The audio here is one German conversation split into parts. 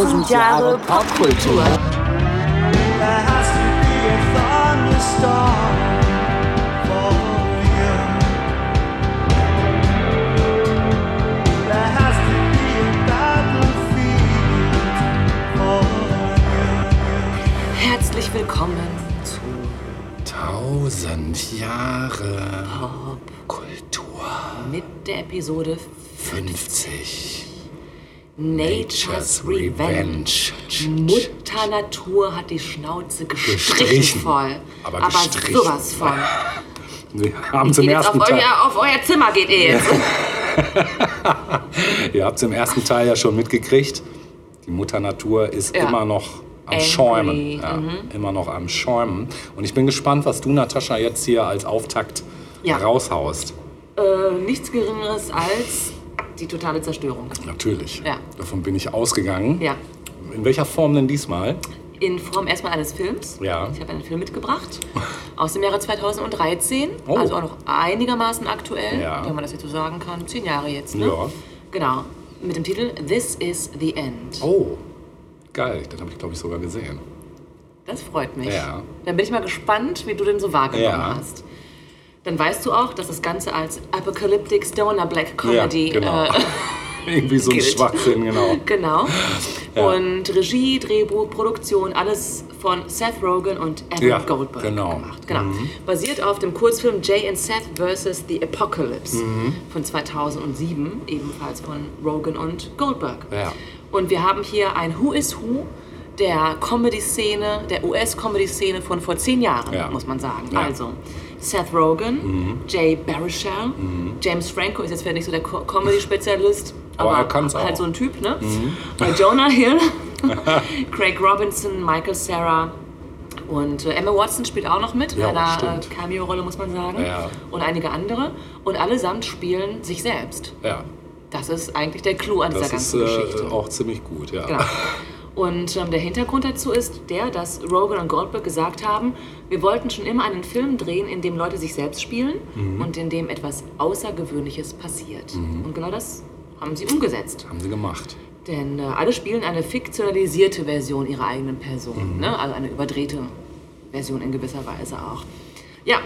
Tausend Jahre Popkultur. Herzlich willkommen zu Tausend Jahre Kultur. mit der Episode 50. Nature's Revenge. Mutter Natur hat die Schnauze gestrichen, Gestrichen. voll. Aber gestrichen. sowas von. Wir haben zum ersten auf, Teil, euer, auf euer Zimmer geht ihr jetzt. ihr habt im ersten Teil ja schon mitgekriegt, die Mutter Natur ist Ja. immer noch am Angry, Schäumen. Ja, mhm. Immer noch am Schäumen. Und ich bin gespannt, was du, Natascha, jetzt hier als Auftakt Ja. raushaust. äh, nichts Geringeres als die totale Zerstörung. Natürlich. Ja. Davon bin ich ausgegangen. Ja. In welcher Form denn diesmal? In Form erstmal eines Films. Ja. Ich habe einen Film mitgebracht aus dem Jahre 2013, Oh. also auch noch einigermaßen aktuell, Ja. wenn man das jetzt so sagen kann. Zehn Jahre jetzt, ne? Ja. Genau. Mit dem Titel This is the End. Oh, geil. Den habe ich, glaube ich, sogar gesehen. Das freut mich. Ja. Dann bin ich mal gespannt, wie du den so wahrgenommen Ja. hast. Dann weißt du auch, dass das Ganze als Apocalyptic Stoner Black Comedy Ja, genau. äh, Irgendwie so ein. Schwachsinn, genau. Genau. Ja. Und Regie, Drehbuch, Produktion, alles von Seth Rogen und Evan Ja, Goldberg genau. gemacht. Genau. Basiert auf dem Kurzfilm Jay and Seth vs. The Apocalypse Mhm. von 2007, ebenfalls von Rogen und Goldberg. Ja. Und wir haben hier ein Who is Who der Comedy-Szene, der US-Comedy-Szene von vor zehn Jahren, Ja. muss man sagen. Ja. Also Seth Rogen, Jay Baruchel, James Franco ist jetzt vielleicht nicht so der Co- Comedy-Spezialist, Aber aber, er halt auch. so ein Typ, ne? Äh, Jonah Hill, Craig Robinson, Michael Sarah und äh, Emma Watson spielt auch noch mit, in Ja, einer äh, Cameo-Rolle, muss man sagen. Ja. Und einige andere. Und allesamt spielen sich selbst. Ja, Das ist eigentlich der Clou an das dieser ist ganzen äh, Geschichte. auch ziemlich gut, ja. Genau. Und ähm, der Hintergrund dazu ist der, dass Rogan und Goldberg gesagt haben, wir wollten schon immer einen Film drehen, in dem Leute sich selbst spielen Mhm. und in dem etwas Außergewöhnliches passiert. Und genau das haben sie umgesetzt. Haben sie gemacht. Denn äh, alle spielen eine fiktionalisierte Version ihrer eigenen Person, Mhm. ne? also eine überdrehte Version in gewisser Weise auch. Ja,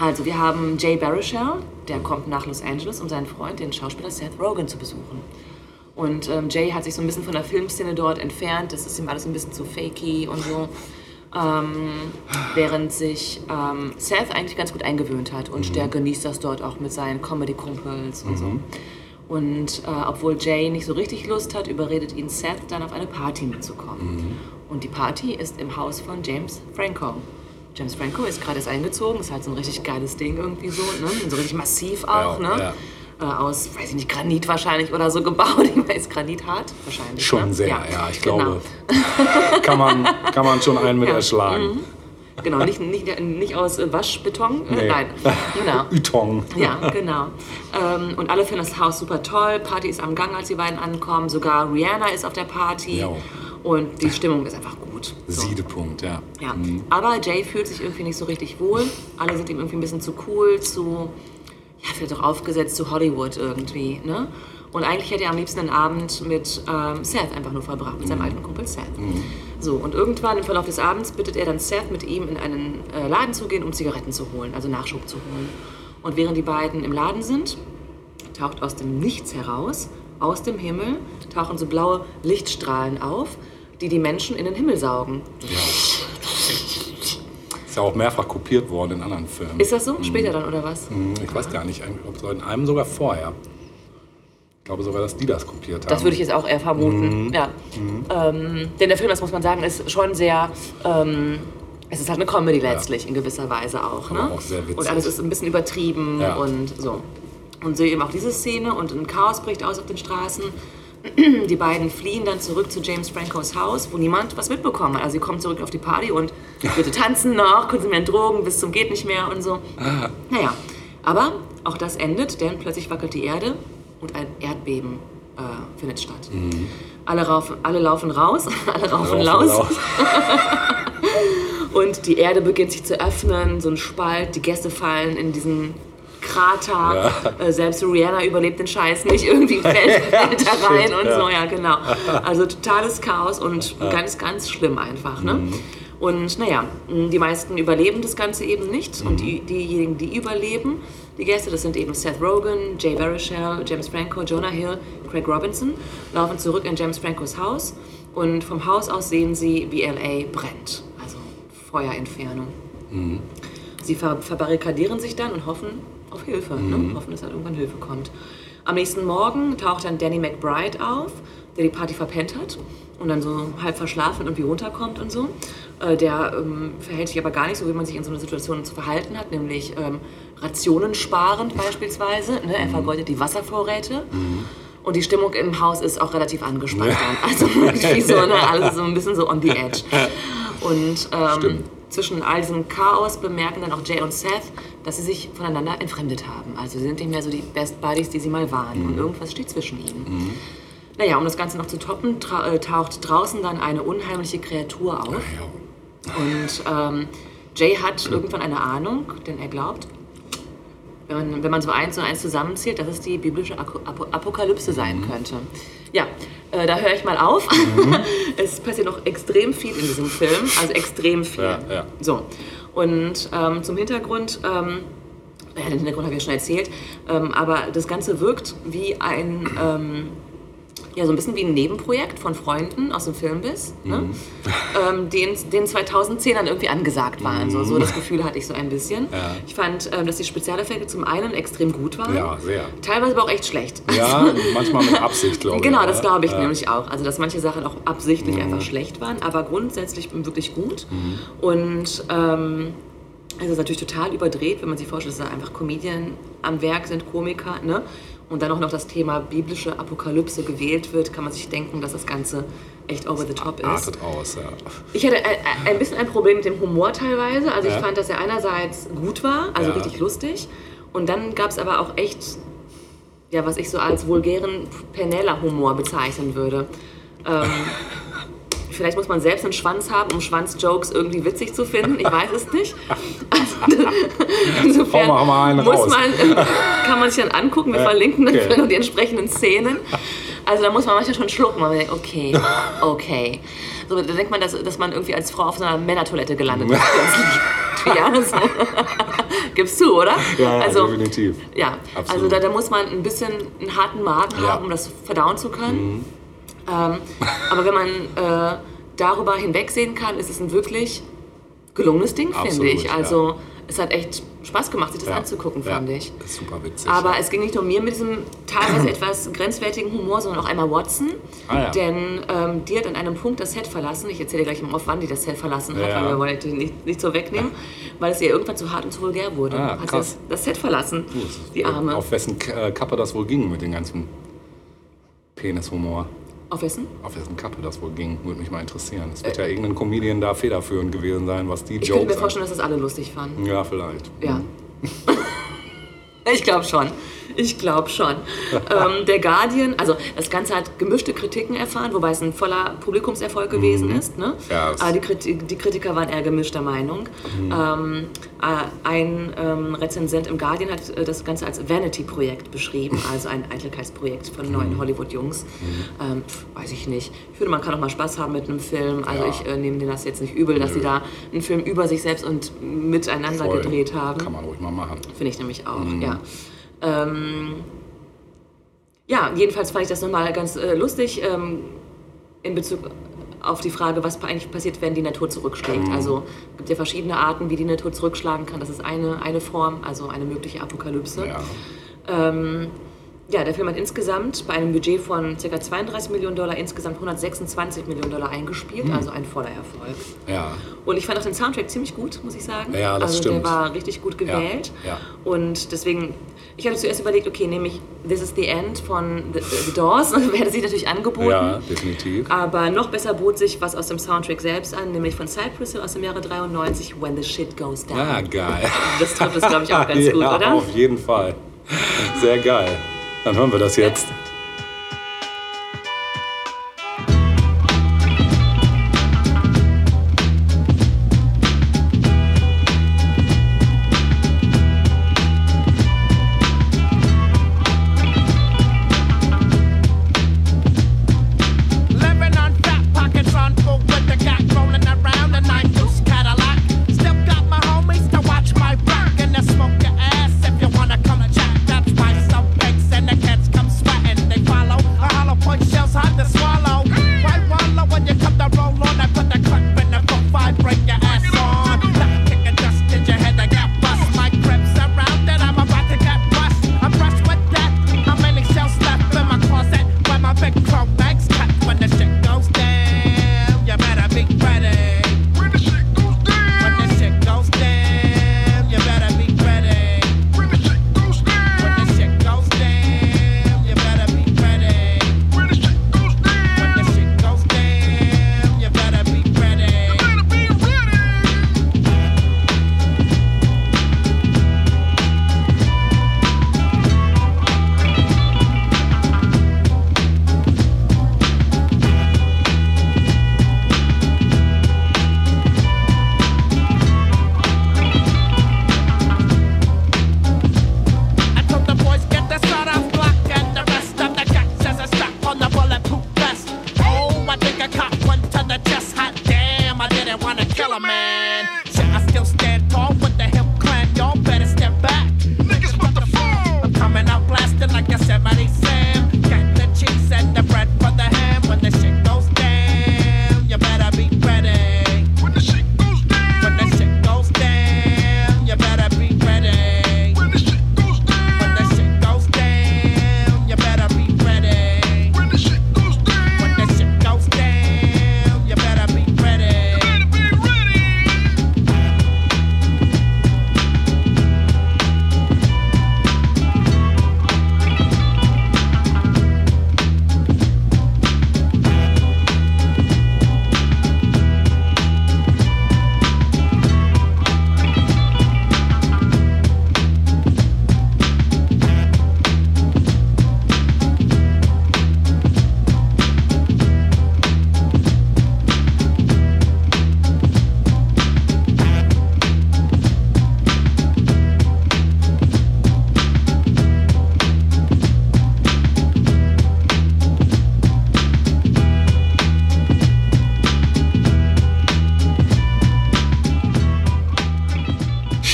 also wir haben Jay Baruchel, der kommt nach Los Angeles, um seinen Freund, den Schauspieler Seth Rogen, zu besuchen. Und ähm, Jay hat sich so ein bisschen von der Filmszene dort entfernt, das ist ihm alles ein bisschen zu fakey und so. Ähm, während sich ähm, Seth eigentlich ganz gut eingewöhnt hat und der genießt das dort auch mit seinen Comedy-Kumpels und so. Und äh, obwohl Jay nicht so richtig Lust hat, überredet ihn Seth dann auf eine Party mitzukommen. Und die Party ist im Haus von James Franco. James Franco ist gerade erst eingezogen, ist halt so ein richtig geiles Ding irgendwie so, ne? So richtig massiv auch, Ja, ne? Äh, aus, weiß ich nicht, Granit wahrscheinlich oder so gebaut. Ich weiß, Granit hart? Wahrscheinlich. Schon ne? sehr, ja, ich genau. glaube. kann, man, kann man schon einen mit Ja. erschlagen. Genau, nicht, nicht, nicht aus äh, Waschbeton, äh, Nee. nein. Genau. Ytong. Ja, genau. Ähm, und alle finden das Haus super toll. Party ist am Gang, als die beiden ankommen. Sogar Rihanna ist auf der Party. Jo. Und die Stimmung ist einfach gut. So. Siedepunkt, ja. Ja. Aber Jay fühlt sich irgendwie nicht so richtig wohl. Alle sind ihm irgendwie ein bisschen zu cool, zu, ja, vielleicht auch aufgesetzt zu Hollywood irgendwie. Ne? Und eigentlich hätte er am liebsten einen Abend mit ähm, Seth einfach nur verbracht, mit seinem alten Kumpel Seth. So, und irgendwann im Verlauf des Abends bittet er dann Seth, mit ihm in einen äh, Laden zu gehen, um Zigaretten zu holen, also Nachschub zu holen. Und während die beiden im Laden sind, taucht aus dem Nichts heraus, aus dem Himmel, tauchen so blaue Lichtstrahlen auf, die die Menschen in den Himmel saugen. Ist ja auch mehrfach kopiert worden in anderen Filmen. Ist das so? Später dann oder was? Hm, Ich weiß gar nicht, ob in einem sogar vorher. Ich glaube sogar, dass die das kopiert haben. Das würde ich jetzt auch eher vermuten. Ja. Ähm, denn der Film, das muss man sagen, ist schon sehr. Ähm, es ist halt eine Comedy letztlich in gewisser Weise auch. Ne? auch sehr witzig. und alles ist ein bisschen übertrieben Ja. und so. Und so eben auch diese Szene und ein Chaos bricht aus auf den Straßen. Die beiden fliehen dann zurück zu James Francos Haus, wo niemand was mitbekommen hat. Also sie kommen zurück auf die Party und bitte tanzen noch, konsumieren Drogen bis zum geht nicht mehr und so. Naja, aber auch das endet, denn plötzlich wackelt die Erde und ein Erdbeben äh, findet statt. Alle, raufen, alle laufen raus, alle raufen laus. lauf. Und die Erde beginnt sich zu öffnen, so ein Spalt, die Gäste fallen in diesen Krater. Äh, selbst Rihanna überlebt den Scheiß nicht. Irgendwie fällt, fällt da rein und so, ja, genau. Also totales Chaos und ganz, ganz schlimm einfach. Ne? Und naja, die meisten überleben das Ganze eben nicht. Und die, diejenigen, die überleben, die Gäste, das sind eben Seth Rogen, Jay Baruchel, James Franco, Jonah Hill, Craig Robinson, laufen zurück in James Francos Haus. Und vom Haus aus sehen sie, wie LA brennt. Also Feuerentfernung. Sie ver verbarrikadieren sich dann und hoffen auf Hilfe. Ne? Hoffen, dass halt irgendwann Hilfe kommt. Am nächsten Morgen taucht dann Danny McBride auf, der die Party verpennt hat und dann so halb verschlafen irgendwie runterkommt und so. Äh, der ähm, verhält sich aber gar nicht so, wie man sich in so einer Situation zu verhalten hat, nämlich ähm, rationensparend beispielsweise. Ne? Er vergeudet die Wasservorräte. Und die Stimmung im Haus ist auch relativ angespannt dann. Also wirklich so, ne, alles so ein bisschen so on the edge. Und ähm, Stimmt. Zwischen all diesem Chaos bemerken dann auch Jay und Seth, dass sie sich voneinander entfremdet haben. Also sie sind nicht mehr so die Best Buddies, die sie mal waren. Und irgendwas steht zwischen ihnen. Naja, um das Ganze noch zu toppen, äh, taucht draußen dann eine unheimliche Kreatur auf. Und ähm, Jay hat irgendwann eine Ahnung, denn er glaubt, wenn man, wenn man so eins und eins zusammenzählt, dass es die biblische Apokalypse sein könnte. Ja, äh, da höre ich mal auf. es passiert noch extrem viel in diesem Film, also extrem viel. Ja, ja. So, und ähm, zum Hintergrund, ähm, ja, den Hintergrund habe ich ja schon erzählt, ähm, aber das Ganze wirkt wie ein, ähm, ja, so ein bisschen wie ein Nebenprojekt von Freunden aus dem Filmbiss, ne? ähm, den, den 2010ern irgendwie angesagt waren. So, so das Gefühl hatte ich so ein bisschen. Ja. Ich fand, ähm, dass die Spezialeffekte zum einen extrem gut waren, Ja, sehr. teilweise aber auch echt schlecht. Ja, manchmal mit Absicht, glaube ich. Genau, das glaube ich ja. nämlich auch. Also, dass manche Sachen auch absichtlich Mhm. einfach schlecht waren, aber grundsätzlich wirklich gut. Und ähm, es ist natürlich total überdreht, wenn man sich vorstellt, dass da einfach Comedien am Werk sind, Komiker, ne? Und dann auch noch das Thema biblische Apokalypse gewählt wird, kann man sich denken, dass das Ganze echt over the top ist. Artet aus, ja. Ich hatte ein, ein bisschen ein Problem mit dem Humor teilweise. Also ich Ja. fand, dass er einerseits gut war, also Ja. richtig lustig. Und dann gab es aber auch echt, ja, was ich so als vulgären Penela-Humor bezeichnen würde. Ähm, vielleicht muss man selbst einen Schwanz haben, um Schwanzjokes irgendwie witzig zu finden. Ich weiß es nicht. Also, insofern mal- mal einen muss raus. man, äh, kann man sich dann angucken. Wir verlinken dann okay. die entsprechenden Szenen. Also da muss man manchmal schon schlucken, man denkt, okay, okay. So, da denkt man, dass, dass man irgendwie als Frau auf so einer Männertoilette gelandet ist. Ja, so. Gibst du, oder? Ja, also, definitiv. Ja, also Absolut. da, da muss man ein bisschen einen harten Magen Ja. Mhm. haben, um das verdauen zu können. Ähm, aber wenn man äh, darüber hinwegsehen kann, ist es ein wirklich gelungenes Ding, finde ich. ja. Also es hat echt Spaß gemacht, sich das Ja. anzugucken, ja. fand ich. Das ist super witzig. Aber ja. es ging nicht nur mir mit diesem teilweise etwas grenzwertigen Humor, sondern auch einmal Watson. Ah, ja. Denn ähm, die hat an einem Punkt das Set verlassen. Ich erzähle dir gleich mal auf, wann die das Set verlassen hat, Ja. weil wir wollen die nicht, nicht so wegnehmen, weil es ihr irgendwann zu hart und zu vulgär wurde. Ah, hat sie krass. das, das Set verlassen, die Arme. Auf wessen äh, Kappe das wohl ging mit dem ganzen Penishumor. Auf wessen? Auf wessen Kappe das wohl ging, würde mich mal interessieren. Es wird ja irgendein Comedian da federführend gewesen sein, was die Ich könnte mir Jokes vorstellen, dass das alle lustig fanden. an- Ja, vielleicht. Ja. ich glaube schon. Ich glaube schon. ähm, der Guardian, also das Ganze hat gemischte Kritiken erfahren, wobei es ein voller Publikumserfolg gewesen ist. Ne? Mhm. Ja, Aber die, Kriti die Kritiker waren eher gemischter Meinung. Mhm. Ähm, äh, ein ähm, Rezensent im Guardian hat äh, das Ganze als Vanity-Projekt beschrieben, also ein Eitelkeitsprojekt von Mhm. neuen Hollywood-Jungs. Ähm, pf, weiß ich nicht. Ich finde, man kann auch mal Spaß haben mit einem Film. Also Ja. ich äh, nehme denen das jetzt nicht übel, dass Nö. sie da einen Film über sich selbst und miteinander Voll. gedreht haben. Kann man ruhig mal machen. Finde ich nämlich auch, Mhm. ja. Ähm, ja, jedenfalls fand ich das nochmal ganz äh, lustig ähm, in Bezug auf die Frage, was eigentlich passiert, wenn die Natur zurückschlägt. Mhm. Also es gibt ja verschiedene Arten, wie die Natur zurückschlagen kann. Das ist eine, eine Form, also eine mögliche Apokalypse. Ja. Ähm, ja, der Film hat insgesamt bei einem Budget von ca. 32 Millionen Dollar insgesamt 126 Millionen Dollar eingespielt, Mhm. also ein voller Erfolg. Ja. Und ich fand auch den Soundtrack ziemlich gut, muss ich sagen. Ja, das also stimmt. der war richtig gut gewählt. ja. Und deswegen, ich hatte zuerst überlegt, okay, nehme ich This is the End von The, The Doors, wäre sich natürlich angeboten. Ja, definitiv. Aber noch besser bot sich was aus dem Soundtrack selbst an, nämlich von Cypress Hill aus dem Jahre 93, When the Shit Goes Down. Ja, geil. Das trifft es, glaube ich, auch ganz ja, gut, oder? auf jeden Fall. Sehr geil. Dann hören wir das jetzt.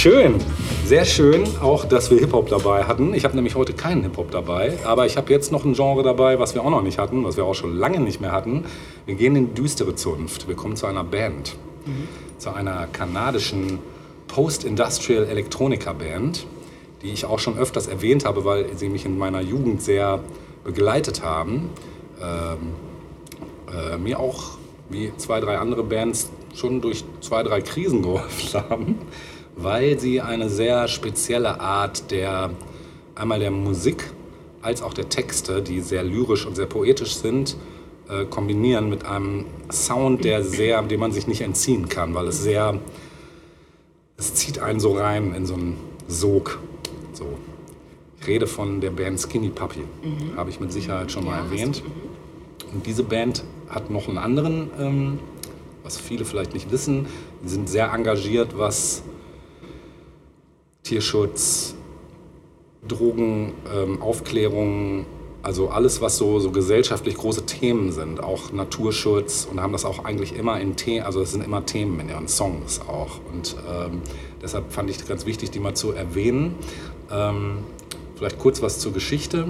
Schön, sehr schön, auch dass wir Hip-Hop dabei hatten. Ich habe nämlich heute keinen Hip-Hop dabei, aber ich habe jetzt noch ein Genre dabei, was wir auch noch nicht hatten, was wir auch schon lange nicht mehr hatten. Wir gehen in düstere Zunft. Wir kommen zu einer Band, zu einer kanadischen Post-Industrial Electronica Band, die ich auch schon öfters erwähnt habe, weil sie mich in meiner Jugend sehr begleitet haben. Ähm, äh, mir auch wie zwei, drei andere Bands schon durch zwei, drei Krisen geholfen haben, weil sie eine sehr spezielle Art der einmal der Musik als auch der Texte, die sehr lyrisch und sehr poetisch sind, äh, kombinieren mit einem Sound, der sehr, dem man sich nicht entziehen kann, weil es sehr, es zieht einen so rein in so einen Sog. So. Ich rede von der Band Skinny Puppy, habe ich mit Sicherheit schon mal Ja, erwähnt. Und diese Band hat noch einen anderen, ähm, was viele vielleicht nicht wissen. Die sind sehr engagiert, was Tierschutz, Drogen, ähm, Aufklärung, also alles, was so, so gesellschaftlich große Themen sind, auch Naturschutz und haben das auch eigentlich immer in Themen, also es sind immer Themen in ihren Songs auch. Und ähm, deshalb fand ich ganz wichtig, die mal zu erwähnen. Ähm, vielleicht kurz was zur Geschichte.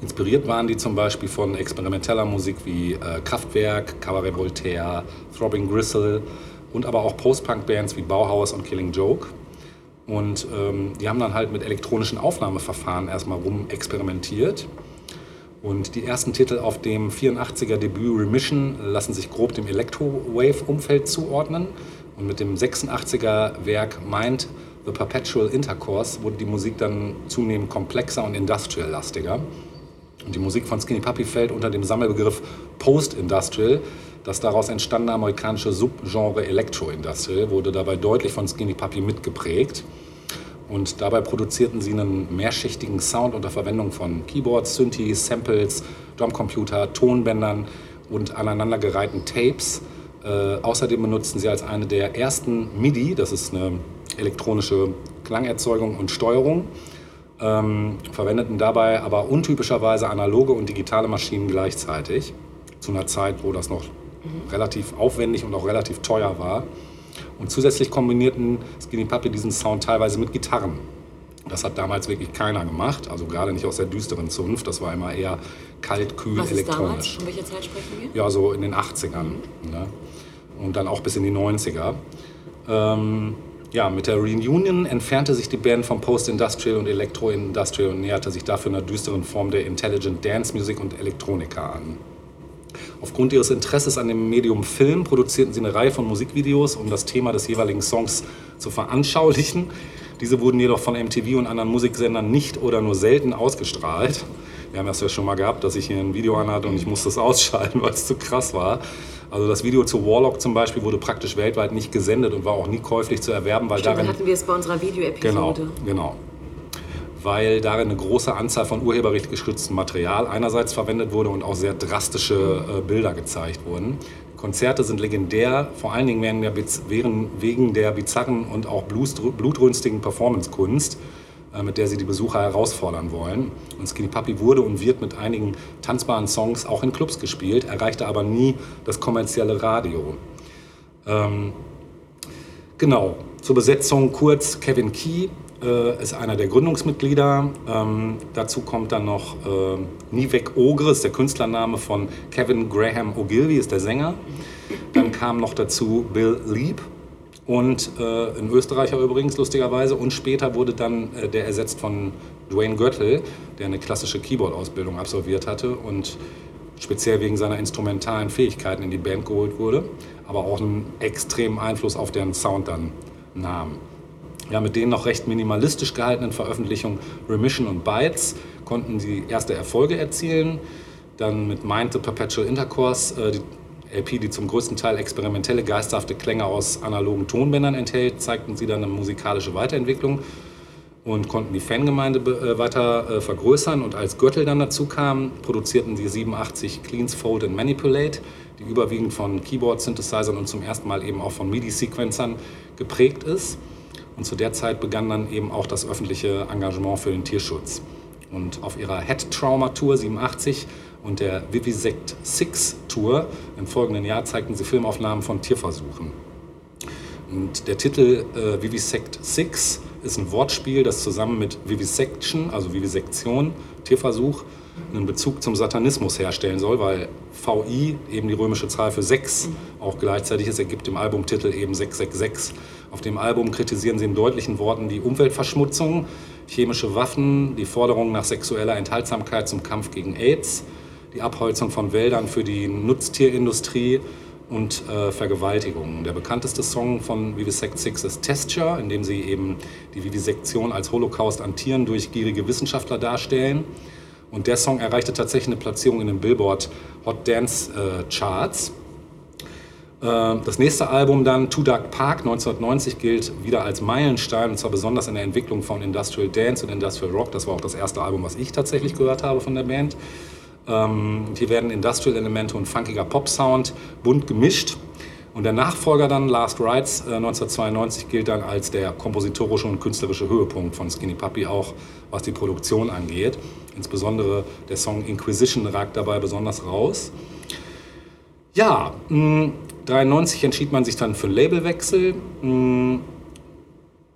Inspiriert waren die zum Beispiel von experimenteller Musik wie äh, Kraftwerk, Cabaret Voltaire, Throbbing Gristle und aber auch Post-Punk-Bands wie Bauhaus und Killing Joke. Und ähm, die haben dann halt mit elektronischen Aufnahmeverfahren erstmal rum experimentiert. Und die ersten Titel auf dem 84er Debüt Remission lassen sich grob dem Electro-Wave-Umfeld zuordnen. Und mit dem 86er Werk Mind the Perpetual Intercourse wurde die Musik dann zunehmend komplexer und industrial-lastiger. Und die Musik von Skinny Puppy fällt unter dem Sammelbegriff Post-Industrial. Das daraus entstandene amerikanische Subgenre Electro-Industrial wurde dabei deutlich von Skinny Puppy mitgeprägt. Und dabei produzierten sie einen mehrschichtigen Sound unter Verwendung von Keyboards, Synthes, Samples, Drumcomputer, Tonbändern und aneinandergereihten Tapes. Äh, außerdem benutzten sie als eine der ersten MIDI, das ist eine elektronische Klangerzeugung und Steuerung, ähm, verwendeten dabei aber untypischerweise analoge und digitale Maschinen gleichzeitig. Zu einer Zeit, wo das noch relativ aufwendig und auch relativ teuer war. Und zusätzlich kombinierten Skinny Puppy diesen Sound teilweise mit Gitarren. Das hat damals wirklich keiner gemacht, also gerade nicht aus der düsteren Zunft. Das war immer eher kalt, kühl, Was ist damals? elektronisch. Von welcher Zeit sprechen wir? Ja, so in den 80ern. Ne? Und dann auch bis in die 90er. Ähm, ja, mit der Reunion entfernte sich die Band vom Post-Industrial und Electro-Industrial und näherte sich dafür einer düsteren Form der Intelligent Dance Music und Elektronika an. Aufgrund ihres Interesses an dem Medium Film produzierten sie eine Reihe von Musikvideos, um das Thema des jeweiligen Songs zu veranschaulichen. Diese wurden jedoch von MTV und anderen Musiksendern nicht oder nur selten ausgestrahlt. Wir haben das ja schon mal gehabt, dass ich hier ein Video anhatte und ich musste es ausschalten, weil es zu krass war. Also das Video zu Warlock zum Beispiel wurde praktisch weltweit nicht gesendet und war auch nie käuflich zu erwerben, weil Stimmt, darin hatten wir es bei unserer Genau, Videoepisode. genau. Weil darin eine große Anzahl von urheberrecht geschütztem Material einerseits verwendet wurde und auch sehr drastische äh, Bilder gezeigt wurden. Konzerte sind legendär, vor allen Dingen wegen der, wegen der bizarren und auch blutrünstigen Performancekunst, äh, mit der sie die Besucher herausfordern wollen. Und Skinny Puppy wurde und wird mit einigen tanzbaren Songs auch in Clubs gespielt, erreichte aber nie das kommerzielle Radio. Ähm, Genau, zur Besetzung kurz Kevin Key äh, ist einer der Gründungsmitglieder. Ähm, dazu kommt dann noch äh, Nivek Ogre, ist der Künstlername von Kevin Graham Ogilvy, ist der Sänger. Dann kam noch dazu Bill Leap und äh, ein Österreicher übrigens, lustigerweise. Und später wurde dann äh, der ersetzt von Dwayne Göttel, der eine klassische Keyboard-Ausbildung absolviert hatte und speziell wegen seiner instrumentalen Fähigkeiten in die Band geholt wurde, aber auch einen extremen Einfluss auf deren Sound dann nahm. Ja, mit den noch recht minimalistisch gehaltenen Veröffentlichungen Remission und Bytes konnten sie erste Erfolge erzielen. Dann mit Mind the Perpetual Intercourse, äh, die LP, die zum größten Teil experimentelle, geisterhafte Klänge aus analogen Tonbändern enthält, zeigten sie dann eine musikalische Weiterentwicklung und konnten die Fangemeinde äh, weiter äh, vergrößern. Und als Gürtel dann dazu kam, produzierten sie 87 Cleans, Fold and Manipulate, die überwiegend von Keyboard-Synthesizern und zum ersten Mal eben auch von MIDI-Sequencern geprägt ist. Und zu der Zeit begann dann eben auch das öffentliche Engagement für den Tierschutz. Und auf ihrer Head Trauma Tour 87 und der Vivisect 6 Tour im folgenden Jahr zeigten sie Filmaufnahmen von Tierversuchen. Und der Titel äh, Vivisect 6 ist ein Wortspiel, das zusammen mit Vivisection, also Vivisektion, Tierversuch, einen Bezug zum Satanismus herstellen soll, weil VI eben die römische Zahl für 6 auch gleichzeitig ist, ergibt dem Albumtitel eben 666. Auf dem Album kritisieren sie in deutlichen Worten die Umweltverschmutzung, chemische Waffen, die Forderung nach sexueller Enthaltsamkeit zum Kampf gegen AIDS, die Abholzung von Wäldern für die Nutztierindustrie und äh, Vergewaltigungen. Der bekannteste Song von Vivisect Six ist Testure, in dem sie eben die Vivisektion als Holocaust an Tieren durch gierige Wissenschaftler darstellen. Und der Song erreichte tatsächlich eine Platzierung in den Billboard Hot Dance äh, Charts. Äh, Das nächste Album dann, Two Dark Park 1990, gilt wieder als Meilenstein und zwar besonders in der Entwicklung von Industrial Dance und Industrial Rock. Das war auch das erste Album, was ich tatsächlich gehört habe von der Band. Ähm, hier werden Industrial-Elemente und funkiger Pop-Sound bunt gemischt. Und der Nachfolger dann, Last Rides äh, 1992, gilt dann als der kompositorische und künstlerische Höhepunkt von Skinny Puppy, auch was die Produktion angeht. Insbesondere der Song Inquisition ragt dabei besonders raus. Ja, mh, 93 entschied man sich dann für einen Labelwechsel mh,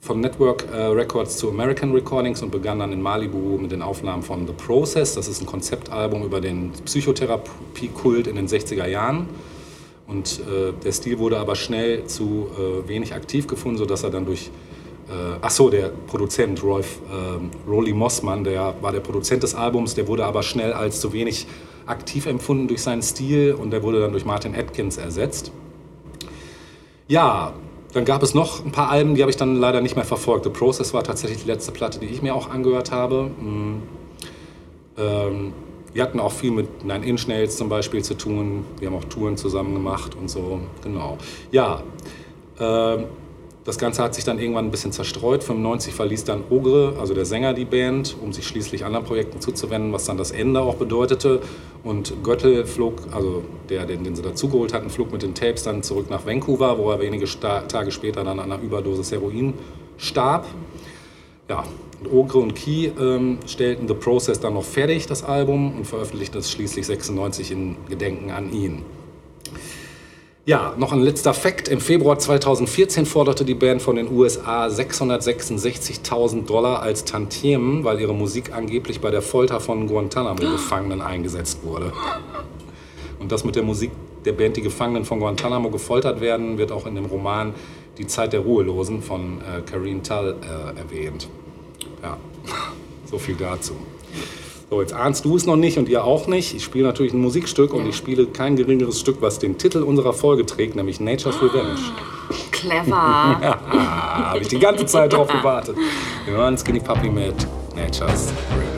von Network äh, Records zu American Recordings und begann dann in Malibu mit den Aufnahmen von The Process. Das ist ein Konzeptalbum über den Psychotherapiekult in den 60er Jahren. Und äh, der Stil wurde aber schnell zu äh, wenig aktiv gefunden, sodass er dann durch, äh, ach so, der Produzent Rolf äh, Rolly Mossmann, der war der Produzent des Albums, der wurde aber schnell als zu wenig aktiv empfunden durch seinen Stil und der wurde dann durch Martin Atkins ersetzt. Ja, dann gab es noch ein paar Alben, die habe ich dann leider nicht mehr verfolgt. The Process war tatsächlich die letzte Platte, die ich mir auch angehört habe. Mm. Ähm, wir hatten auch viel mit Nine Inch Nails zum Beispiel zu tun. Wir haben auch Touren zusammen gemacht und so. Genau. Ja, ähm, das Ganze hat sich dann irgendwann ein bisschen zerstreut. 95 verließ dann Ogre, also der Sänger, die Band, um sich schließlich anderen Projekten zuzuwenden, was dann das Ende auch bedeutete. Und Göttel flog, also der, den, den sie dazugeholt hatten, flog mit den Tapes dann zurück nach Vancouver, wo er wenige Sta Tage später dann an einer Überdosis Heroin starb. Ja, und Ogre und Key ähm, stellten The Process dann noch fertig, das Album, und veröffentlichten es schließlich 96 in Gedenken an ihn. Ja, noch ein letzter Fakt. Im Februar 2014 forderte die Band von den USA 666.000 Dollar als Tantiemen, weil ihre Musik angeblich bei der Folter von Guantanamo-Gefangenen eingesetzt wurde. Und das mit der Musik der Band Die Gefangenen von Guantanamo gefoltert werden, wird auch in dem Roman Die Zeit der Ruhelosen von äh, Karine Tull äh, erwähnt. Ja, so viel dazu. So, jetzt ahnst du es noch nicht und ihr auch nicht. Ich spiele natürlich ein Musikstück und ich spiele kein geringeres Stück, was den Titel unserer Folge trägt, nämlich Nature's Revenge. Clever. Ja, habe ich die ganze Zeit drauf gewartet. Wir hören Skinny Puppy mit Nature's Revenge.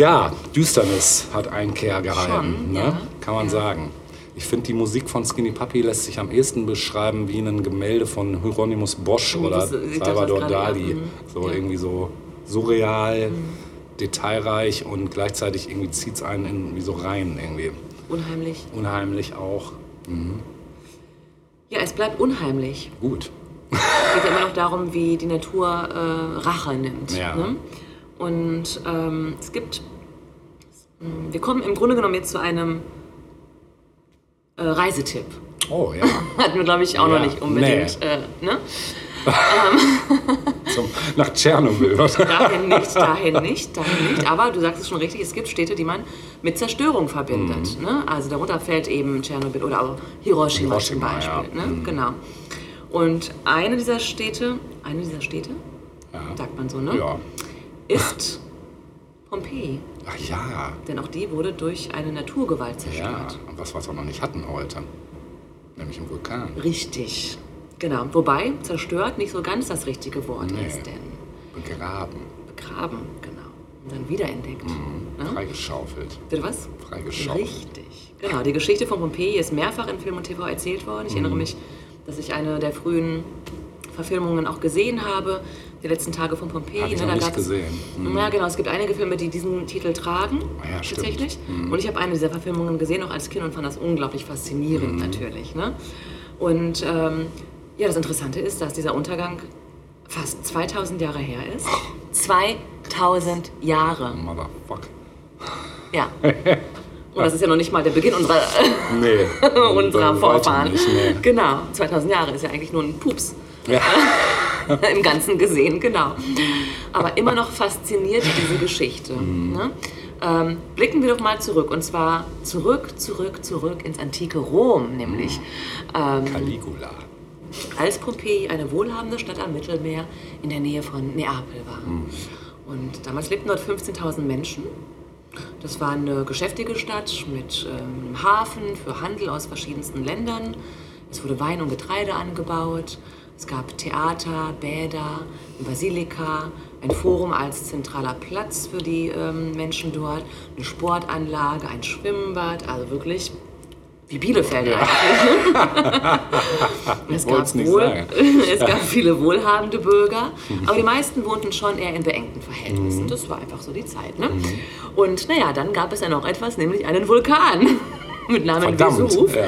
Ja, Düsternis hat Einkehr gehalten, Schon, ne? ja. kann man sagen. Ich finde, die Musik von Skinny Puppy lässt sich am ehesten beschreiben wie ein Gemälde von Hieronymus Bosch Mhm, oder Salvador ja. Dali. Mhm. So Ja. Mhm. irgendwie so surreal, detailreich und gleichzeitig irgendwie zieht es einen in, wie so rein irgendwie. Unheimlich. Unheimlich auch. Ja, es bleibt unheimlich. Gut. Es geht ja immer noch darum, wie die Natur äh, Rache nimmt. Ja. Ne? Und ähm, es gibt. Mh, Wir kommen im Grunde genommen jetzt zu einem äh, Reisetipp. Oh ja. Hatten wir, glaube ich, auch noch Ja, nicht unbedingt. Äh, ne? Zum, nach Tschernobyl. oder? Dahin nicht, dahin nicht, dahin nicht. Aber du sagst es schon richtig, es gibt Städte, die man mit Zerstörung verbindet. Mhm. Ne? Also darunter fällt eben Tschernobyl oder auch Hiroshima, Hiroshima, zum Beispiel. ja. Mhm. Ne? Genau. Und eine dieser Städte, eine dieser Städte, Ja. sagt man so, ne? ja. ist Pompeji. Ach ja. Denn auch die wurde durch eine Naturgewalt Ja. zerstört. Und was, wir noch nicht hatten heute. Nämlich ein Vulkan. Richtig. Genau. Wobei zerstört nicht so ganz das richtige Wort Nee. ist, denn Begraben. begraben, genau. Und dann wiederentdeckt. Ne? Freigeschaufelt. Bitte was? Freigeschaufelt. Richtig. Genau, die Geschichte von Pompeji ist mehrfach in Film und TV erzählt worden. Ich Mhm. erinnere mich, dass ich eine der frühen Verfilmungen auch gesehen habe, die letzten Tage von Pompeji. Hab ich ne, da nicht gesehen. Mhm. Ja, genau. Es gibt einige Filme, die diesen Titel tragen. Ja, tatsächlich. Mhm. Und ich habe eine dieser Verfilmungen gesehen, auch als Kind, und fand das unglaublich faszinierend, Mhm. natürlich. Ne? Und ähm, ja, das Interessante ist, dass dieser Untergang fast 2000 Jahre her ist. 2000 Jahre. Motherfuck. Ja. Und das ist ja noch nicht mal der Beginn unserer, Nee. unserer Vorfahren. Nicht, nee. Genau, 2000 Jahre ist ja eigentlich nur ein Pups. Ja. Im Ganzen gesehen, genau. Aber immer noch fasziniert diese Geschichte. Mhm. Ne? Ähm, blicken wir doch mal zurück. Und zwar zurück, zurück, zurück ins antike Rom, nämlich. Ähm, Caligula. als Pompeji eine wohlhabende Stadt am Mittelmeer in der Nähe von Neapel war. Und damals lebten dort 15.000 Menschen. Das war eine geschäftige Stadt mit ähm, einem Hafen für Handel aus verschiedensten Ländern. Es wurde Wein und Getreide angebaut. Es gab Theater, Bäder, eine Basilika, ein Forum als zentraler Platz für die ähm, Menschen dort, eine Sportanlage, ein Schwimmbad, also wirklich wie Bielefeld es, gab wohl, es gab viele wohlhabende Bürger, aber die meisten wohnten schon eher in beengten Verhältnissen. Das war einfach so die Zeit. Ne? Und naja, dann gab es ja noch etwas, nämlich einen Vulkan mit Namen Verdammt, Vesuv. ja.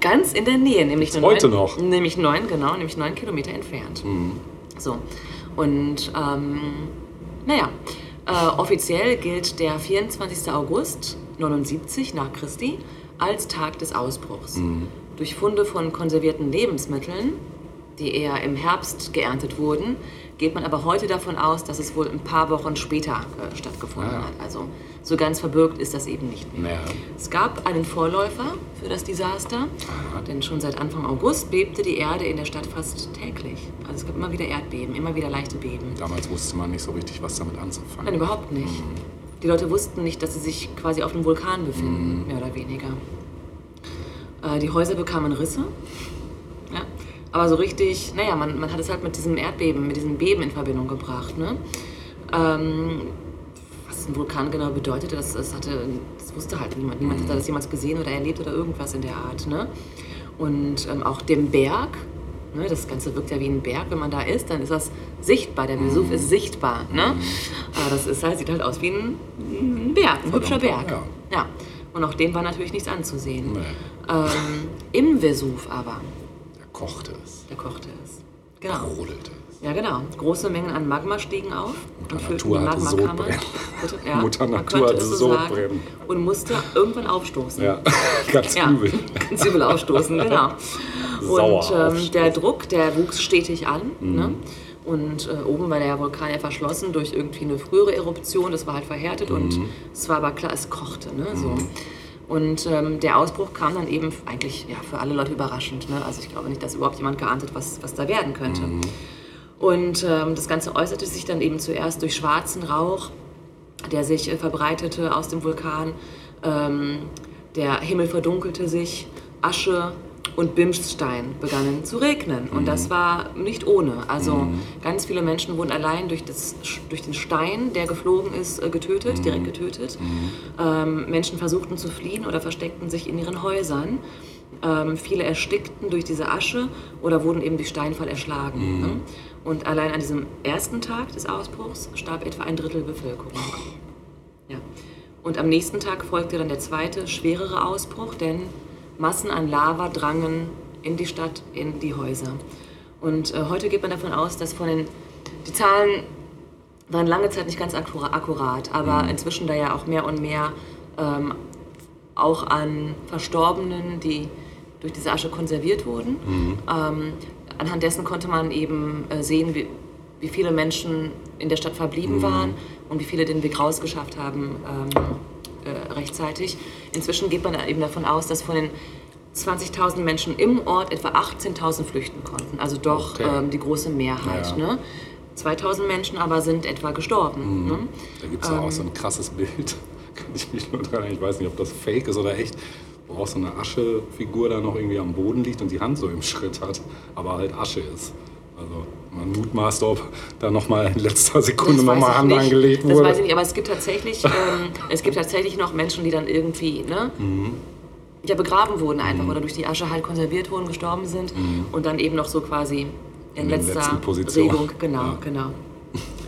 Ganz in der Nähe, nämlich nur heute neun, noch. Nämlich neun, genau, nämlich neun Kilometer entfernt. So. Und ähm, naja, äh, offiziell gilt der 24. August 79 nach Christi als Tag des Ausbruchs. Durch Funde von konservierten Lebensmitteln, die eher im Herbst geerntet wurden, geht man aber heute davon aus, dass es wohl ein paar Wochen später äh, stattgefunden Ah. hat. Also so ganz verbirgt ist das eben nicht mehr. Naja. Es gab einen Vorläufer für das Desaster, denn schon seit Anfang August bebte die Erde in der Stadt fast täglich. Also es gab immer wieder Erdbeben, immer wieder leichte Beben. Damals wusste man nicht so richtig, was damit anzufangen. Nein, überhaupt nicht. Die Leute wussten nicht, dass sie sich quasi auf einem Vulkan befinden, mehr oder weniger. Äh, die Häuser bekamen Risse. Ja. Aber so richtig, naja, man, man hat es halt mit diesem Erdbeben, mit diesem Beben in Verbindung gebracht. Ne? Ähm, ein Vulkan genau bedeutete, das, das, hatte, das wusste halt niemand. Niemand hat das jemals gesehen oder erlebt oder irgendwas in der Art. Ne? Und ähm, auch dem Berg, ne, das Ganze wirkt ja wie ein Berg, wenn man da ist, dann ist das sichtbar. Der Vesuv ist sichtbar. Ne? Aber das ist halt, sieht halt aus wie ein, ein Berg, ein hübscher Berg. ja. Ja. Und auch dem war natürlich nichts anzusehen. Nee. Ähm, Im Vesuv aber, Da kochte es, da kochte es. Genau. brodelte es. Ja, genau. Große Mengen an Magma stiegen auf Mutter und füllten Natur die Magmakammer. Bitte? Ja, Mutter Natur hatte so. Sodbrennen. Und musste irgendwann aufstoßen. Ja, ganz Ja, übel. ganz übel aufstoßen, genau. Sauer Und ähm, der Druck, der wuchs stetig an. Mhm. Ne? Und äh, oben war der Vulkan ja verschlossen durch irgendwie eine frühere Eruption. Das war halt verhärtet und Mhm. es war aber klar, es kochte. Ne? So. Und ähm, der Ausbruch kam dann eben eigentlich ja, für alle Leute überraschend. Ne? Also ich glaube nicht, dass überhaupt jemand geahnt hat, was, was da werden könnte. Mhm. Und ähm, das Ganze äußerte sich dann eben zuerst durch schwarzen Rauch, der sich äh, verbreitete aus dem Vulkan. Ähm, der Himmel verdunkelte sich, Asche und Bimsstein begannen zu regnen. Und das war nicht ohne. Also ganz viele Menschen wurden allein durch, das, durch den Stein, der geflogen ist, äh, getötet, direkt getötet. Ähm, Menschen versuchten zu fliehen oder versteckten sich in ihren Häusern. Ähm, viele erstickten durch diese Asche oder wurden eben durch Steinfall erschlagen. Ne? Und allein an diesem ersten Tag des Ausbruchs starb etwa ein Drittel Bevölkerung. Ja. Und am nächsten Tag folgte dann der zweite, schwerere Ausbruch, denn Massen an Lava drangen in die Stadt, in die Häuser. Und äh, heute geht man davon aus, dass von den, die Zahlen waren lange Zeit nicht ganz akkura- akkurat, aber inzwischen da ja auch mehr und mehr ähm, auch an Verstorbenen, die durch diese Asche konserviert wurden. Ähm, anhand dessen konnte man eben äh, sehen, wie, wie viele Menschen in der Stadt verblieben waren und wie viele den Weg rausgeschafft haben ähm, äh, rechtzeitig. Inzwischen geht man eben davon aus, dass von den 20.000 Menschen im Ort etwa 18.000 flüchten konnten. Also doch Okay. ähm, die große Mehrheit. Ja. Ne? 2.000 Menschen aber sind etwa gestorben. Ne? Da gibt es ja auch so ein krasses Bild. Kann ich mich nur dran erinnern. Ich weiß nicht, ob das fake ist oder echt. Wo auch so eine Aschefigur da noch irgendwie am Boden liegt und die Hand so im Schritt hat, aber halt Asche ist. Also man mutmaßt, ob da nochmal in letzter Sekunde Das nochmal Hand nicht. angelegt Das wurde. weiß ich nicht, aber es gibt tatsächlich, ähm, es gibt tatsächlich noch Menschen, die dann irgendwie, ne? Mhm. Ja, begraben wurden einfach oder durch die Asche halt konserviert wurden, gestorben sind und dann eben noch so quasi in, In letzter. Regung, genau, Ja. genau.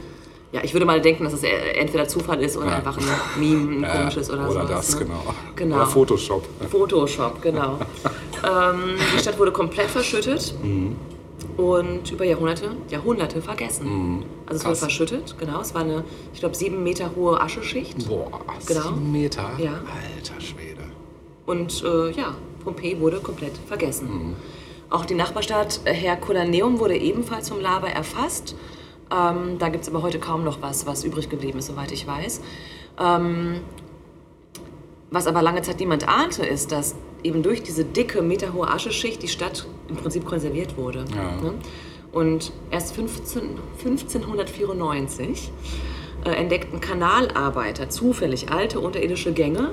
Ja, ich würde mal denken, dass es e- entweder Zufall ist oder Ja. einfach ein Meme, ein komisches oder, oder sowas. das, ne? genau. Genau. Oder Photoshop. Photoshop, genau. ähm, die Stadt wurde komplett verschüttet Mhm. und über Jahrhunderte, Jahrhunderte vergessen. Also es wurde Mhm. Krass. verschüttet, genau. Es war eine, ich glaube, sieben Meter hohe Ascheschicht. Boah, Genau. sieben Meter? Ja. Alter Schwede. Und äh, ja, Pompeji wurde komplett vergessen. Mhm. Auch die Nachbarstadt äh, Herculaneum wurde ebenfalls vom Lava erfasst. Ähm, da gibt es aber heute kaum noch was, was übrig geblieben ist, soweit ich weiß. Ähm, was aber lange Zeit niemand ahnte, ist, dass eben durch diese dicke, meterhohe Ascheschicht die Stadt im Prinzip konserviert wurde. Ja. Ne? Und erst 15, 1594 äh, entdeckten Kanalarbeiter zufällig alte unterirdische Gänge,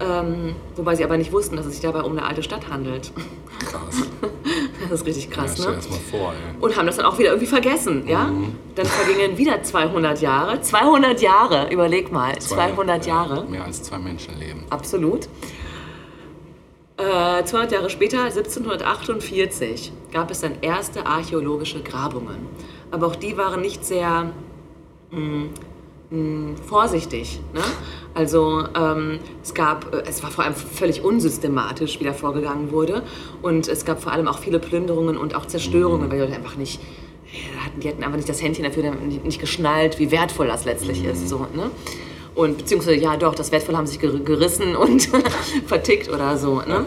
ähm, wobei sie aber nicht wussten, dass es sich dabei um eine alte Stadt handelt. Krass. Das ist richtig Ja, krass, stell ne? das mal vor, ey. Und haben das dann auch wieder irgendwie vergessen, ja? Dann vergingen wieder 200 Jahre. 200 Jahre, überleg mal, 200 ja, Jahre. Mehr als zwei Menschenleben. Absolut. Äh, 200 Jahre später, 1748, gab es dann erste archäologische Grabungen. Aber auch die waren nicht sehr mh, mh, vorsichtig. Ne? Also ähm, es gab, äh, es war vor allem völlig unsystematisch, wie da vorgegangen wurde. Und es gab vor allem auch viele Plünderungen und auch Zerstörungen, weil die Leute einfach nicht, hatten, die hatten einfach nicht das Händchen dafür, die haben nicht, nicht geschnallt, wie wertvoll das letztlich ist. So, ne? Und beziehungsweise, ja doch, das Wertvoll haben sich ger- gerissen und vertickt oder so. Ne?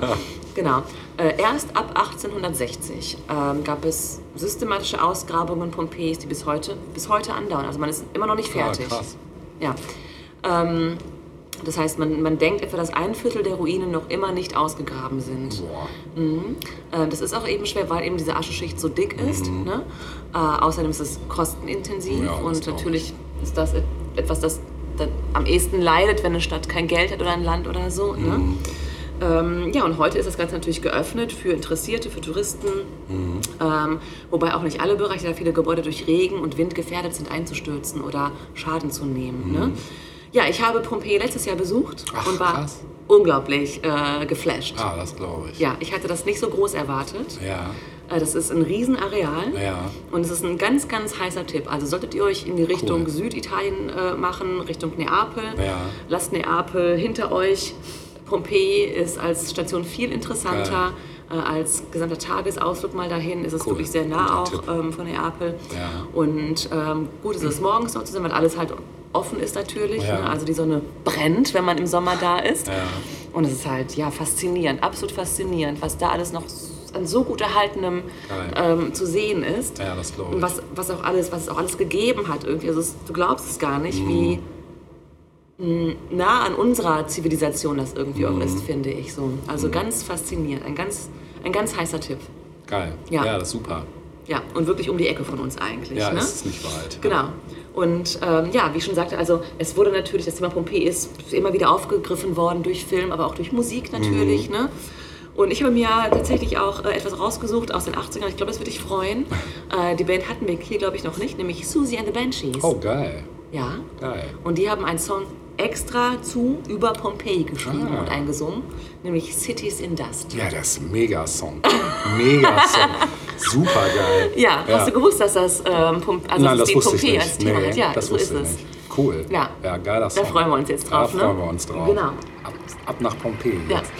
Genau. Äh, erst ab 1860 ähm, gab es systematische Ausgrabungen Pompejis, die bis heute, bis heute andauern. Also man ist immer noch nicht Ah, fertig. krass. Ja. Ähm, das heißt, man, man denkt etwa, dass ein Viertel der Ruinen noch immer nicht ausgegraben sind. Boah. Äh, das ist auch eben schwer, weil eben diese Ascheschicht so dick ist. Ne? Äh, außerdem ist es kostenintensiv Mhm. Ja, und natürlich ist das et- etwas, das, das am ehesten leidet, wenn eine Stadt kein Geld hat oder ein Land oder so. Ne? Mhm. Ähm, ja, und heute ist das Ganze natürlich geöffnet für Interessierte, für Touristen. Mhm. Ähm, wobei auch nicht alle Bereiche, da viele Gebäude durch Regen und Wind gefährdet sind, einzustürzen oder Schaden zu nehmen. Ne? Ja, ich habe Pompeji letztes Jahr besucht Mhm. Ach, und war krass. unglaublich äh, geflasht. Ah, das glaube ich. Ja, ich hatte das nicht so groß erwartet. Ja. Äh, Das ist ein Riesenareal Ja. und es ist ein ganz, ganz heißer Tipp. Also solltet ihr euch in die Richtung Cool. Süditalien äh, machen, Richtung Neapel, Ja. lasst Neapel hinter euch. Pompeji ist als Station viel interessanter. Äh, als gesamter Tagesausflug mal dahin ist es Cool. wirklich sehr nah auch ähm, von Neapel. Ja. Und ähm, gut ist es morgens dort zu sein, weil alles halt offen ist natürlich. Ja. Ne? Also die Sonne brennt, wenn man im Sommer da ist. Ja. Und es ist halt ja faszinierend, absolut faszinierend, was da alles noch an so gut erhaltenem ähm, zu sehen ist. Ja, das glaube Und ich. was, was, auch alles, was es auch alles gegeben hat irgendwie. Also es, du glaubst es gar nicht, wie mh, nah an unserer Zivilisation das irgendwie auch ist, finde ich so. Also ganz faszinierend, ein ganz, ein ganz heißer Tipp. Geil. Ja. Ja. das ist super. Ja, und wirklich um die Ecke von uns eigentlich. Ja, ne? ist nicht weit. Genau. Und ähm, ja, wie ich schon sagte, also es wurde natürlich, das Thema Pompeji ist immer wieder aufgegriffen worden durch Film, aber auch durch Musik natürlich. Mhm. Ne? Und ich habe mir tatsächlich auch äh, etwas rausgesucht aus den 80ern. Ich glaube, das würde dich freuen. Äh, die Band hatten wir hier, glaube ich, noch nicht, nämlich Susie and the Banshees. Oh, geil. Ja. Geil. Und die haben einen Song extra zu über Pompeji geschrieben Ah. und eingesungen, nämlich Cities in Dust. Ja, das ist ein Mega-Song. Mega-Song. Super geil. Ja, hast du gewusst, dass das, ähm, Pom also Nein, das ich Pompeji nicht. als Thema Nee, hat? Ja, das so ist es. nicht. Cool. Ja. Ja, geiler Da Song. freuen wir uns jetzt drauf, Da ne? freuen wir uns drauf. Genau. Ab, ab nach Pompeji. Ja. jetzt.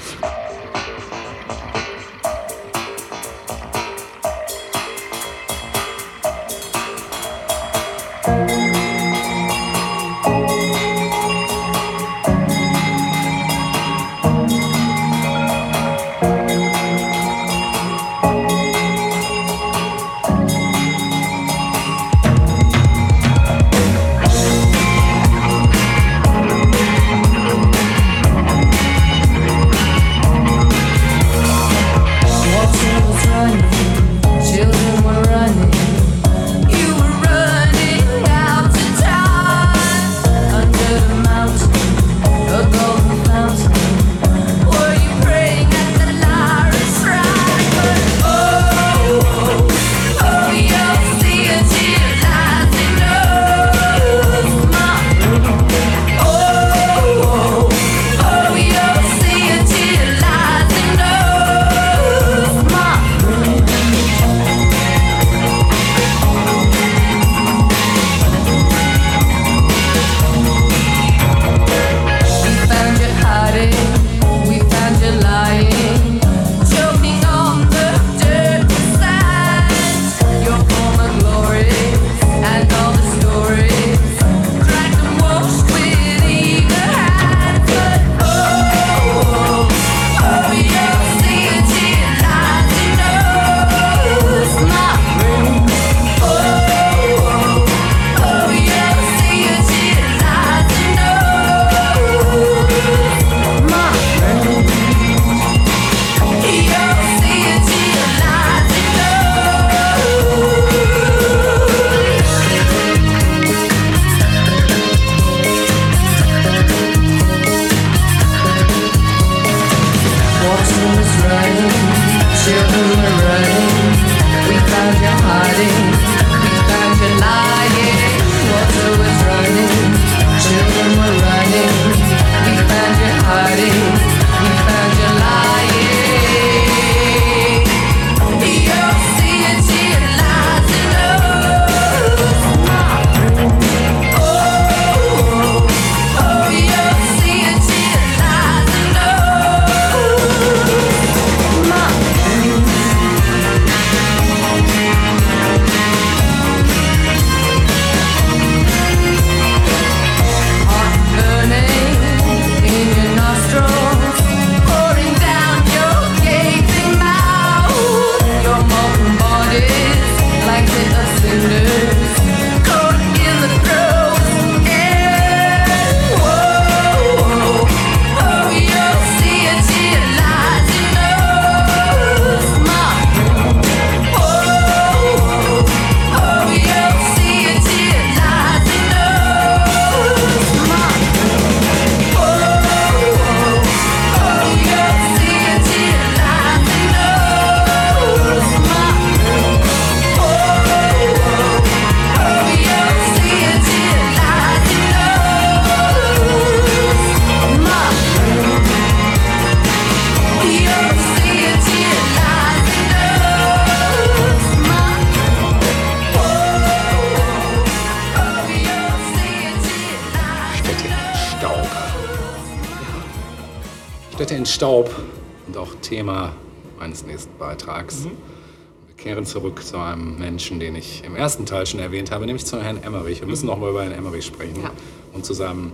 Ersten Teil schon erwähnt habe, nämlich zu Herrn Emmerich. Wir müssen noch mal über Herrn Emmerich sprechen. Ja. Und zu seinem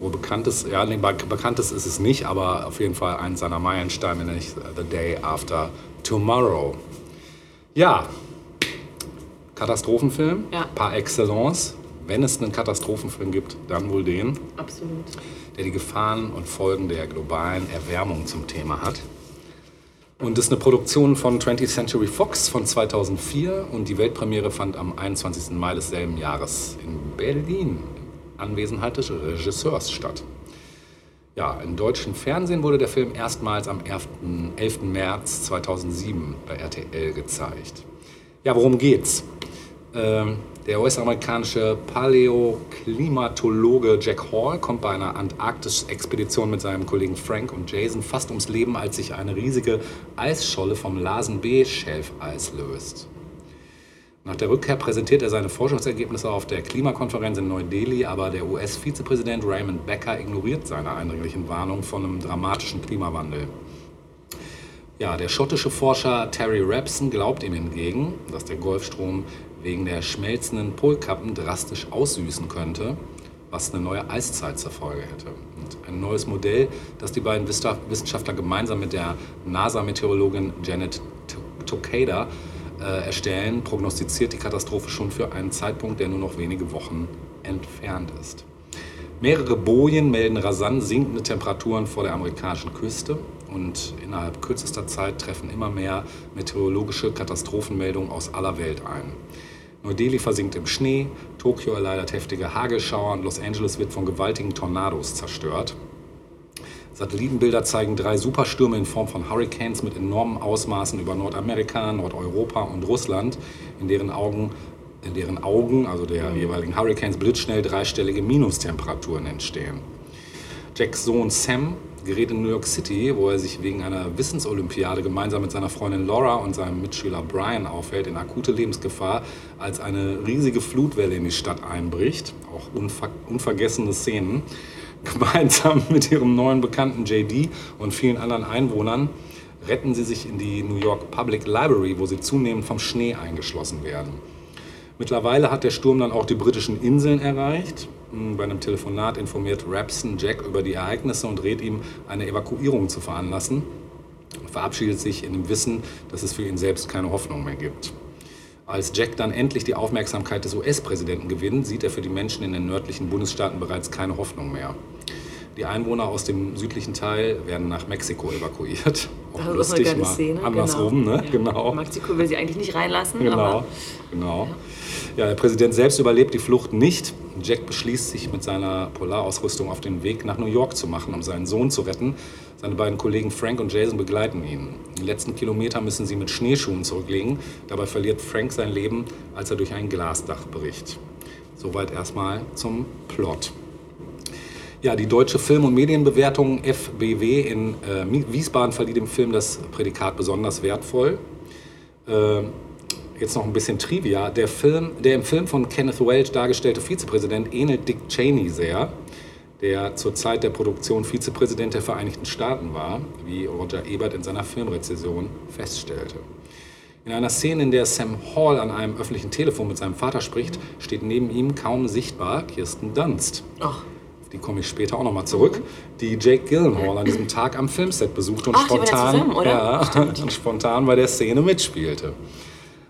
wohl bekanntes, ja, nee, be- bekanntes ist es nicht, aber auf jeden Fall eins seiner Meilensteine, nämlich The Day After Tomorrow. Ja, Katastrophenfilm, Ja. par excellence. Wenn es einen Katastrophenfilm gibt, dann wohl den Absolut. der die Gefahren und Folgen der globalen Erwärmung zum Thema hat. Und ist eine Produktion von 20th Century Fox von 2004 und die Weltpremiere fand am 21. Mai desselben Jahres in Berlin, in Anwesenheit des Regisseurs statt. Ja, im deutschen Fernsehen wurde der Film erstmals am 11. 11. März 2007 bei RTL gezeigt. Ja, worum geht's? Ähm, der US-amerikanische Paläoklimatologe Jack Hall kommt bei einer Antarktis-Expedition mit seinem Kollegen Frank und Jason fast ums Leben, als sich eine riesige Eisscholle vom Larsen B-Schelfeis löst. Nach der Rückkehr präsentiert er seine Forschungsergebnisse auf der Klimakonferenz in Neu-Delhi, aber der US-Vizepräsident Raymond Becker ignoriert seine eindringlichen Warnungen von einem dramatischen Klimawandel. Ja, der schottische Forscher Terry Rapson glaubt ihm hingegen, dass der Golfstrom wegen der schmelzenden Polkappen drastisch aussüßen könnte, was eine neue Eiszeit zur Folge hätte. Und ein neues Modell, das die beiden Wissenschaftler gemeinsam mit der NASA-Meteorologin Janet Tokeda äh, erstellen, prognostiziert die Katastrophe schon für einen Zeitpunkt, der nur noch wenige Wochen entfernt ist. Mehrere Bojen melden rasant sinkende Temperaturen vor der amerikanischen Küste und innerhalb kürzester Zeit treffen immer mehr meteorologische Katastrophenmeldungen aus aller Welt ein. Neu-Delhi versinkt im Schnee, Tokio erleidet heftige Hagelschauer und Los Angeles wird von gewaltigen Tornados zerstört. Satellitenbilder zeigen drei Superstürme in Form von Hurricanes mit enormen Ausmaßen über Nordamerika, Nordeuropa und Russland, in deren Augen, in deren Augen also der jeweiligen Hurricanes, blitzschnell dreistellige Minustemperaturen entstehen. Jacks Sohn Sam gerät in New York City, wo er sich wegen einer Wissensolympiade gemeinsam mit seiner Freundin Laura und seinem Mitschüler Brian aufhält, in akute Lebensgefahr, als eine riesige Flutwelle in die Stadt einbricht. Auch unver unvergessene Szenen. Gemeinsam mit ihrem neuen Bekannten JD und vielen anderen Einwohnern retten sie sich in die New York Public Library, wo sie zunehmend vom Schnee eingeschlossen werden. Mittlerweile hat der Sturm dann auch die britischen Inseln erreicht. Bei einem Telefonat informiert Rapson Jack über die Ereignisse und rät ihm, eine Evakuierung zu veranlassen. Er verabschiedet sich in dem Wissen, dass es für ihn selbst keine Hoffnung mehr gibt. Als Jack dann endlich die Aufmerksamkeit des US-Präsidenten gewinnt, sieht er für die Menschen in den nördlichen Bundesstaaten bereits keine Hoffnung mehr. Die Einwohner aus dem südlichen Teil werden nach Mexiko evakuiert. Auch eine lustig, mal Szene, andersrum, genau. ne? Ja. Genau. Mexiko will sie eigentlich nicht reinlassen, Genau, aber genau. Ja, der Präsident selbst überlebt die Flucht nicht. Jack beschließt, sich mit seiner Polarausrüstung auf den Weg nach New York zu machen, um seinen Sohn zu retten. Seine beiden Kollegen Frank und Jason begleiten ihn. Die letzten Kilometer müssen sie mit Schneeschuhen zurücklegen. Dabei verliert Frank sein Leben, als er durch ein Glasdach bricht. Soweit erstmal zum Plot. Ja, die deutsche Film- und Medienbewertung FBW in äh, Wiesbaden verlieh dem Film das Prädikat besonders wertvoll. Äh, jetzt noch ein bisschen Trivia. Der, Film, der im Film von Kenneth Welch dargestellte Vizepräsident ähnelt Dick Cheney sehr, der zur Zeit der Produktion Vizepräsident der Vereinigten Staaten war, wie Roger Ebert in seiner Filmrezension feststellte. In einer Szene, in der Sam Hall an einem öffentlichen Telefon mit seinem Vater spricht, steht neben ihm kaum sichtbar Kirsten Dunst. Ach. Die komme ich später auch nochmal zurück, die Jake Gyllenhaal an diesem Tag am Filmset besuchte und Ach, spontan, zusammen? Ja, und spontan bei der Szene mitspielte.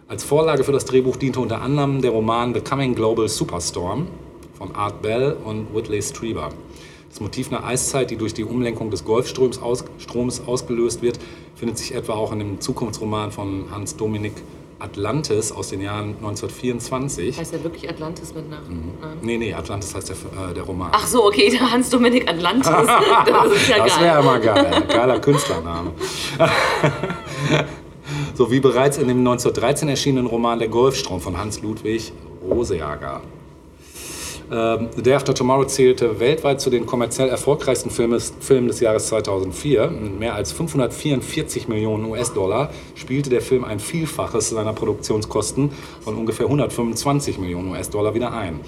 Als Vorlage für das Drehbuch diente unter anderem der Roman Becoming Global Superstorm von Art Bell und Whitley Strieber. Das Motiv einer Eiszeit, die durch die Umlenkung des Golfstroms aus, ausgelöst wird, findet sich etwa auch in dem Zukunftsroman von Hans Dominik Atlantis aus den Jahren 1924. heißt ja wirklich Atlantis mit Nachnamen. Nee, nee, Atlantis heißt der, äh, der Roman. Ach so, okay, der Hans-Dominik Atlantis. Das ist ja Das geil. wäre immer geil. Geiler Künstlername. so wie bereits in dem 1913 erschienenen Roman Der Golfstrom von Hans Ludwig Rosejager. Ähm, The Day After Tomorrow zählte weltweit zu den kommerziell erfolgreichsten Filmes, Filmen des Jahres 2004. Mit mehr als 544 Millionen US-Dollar spielte der Film ein Vielfaches seiner Produktionskosten von ungefähr 125 Millionen US-Dollar wieder ein.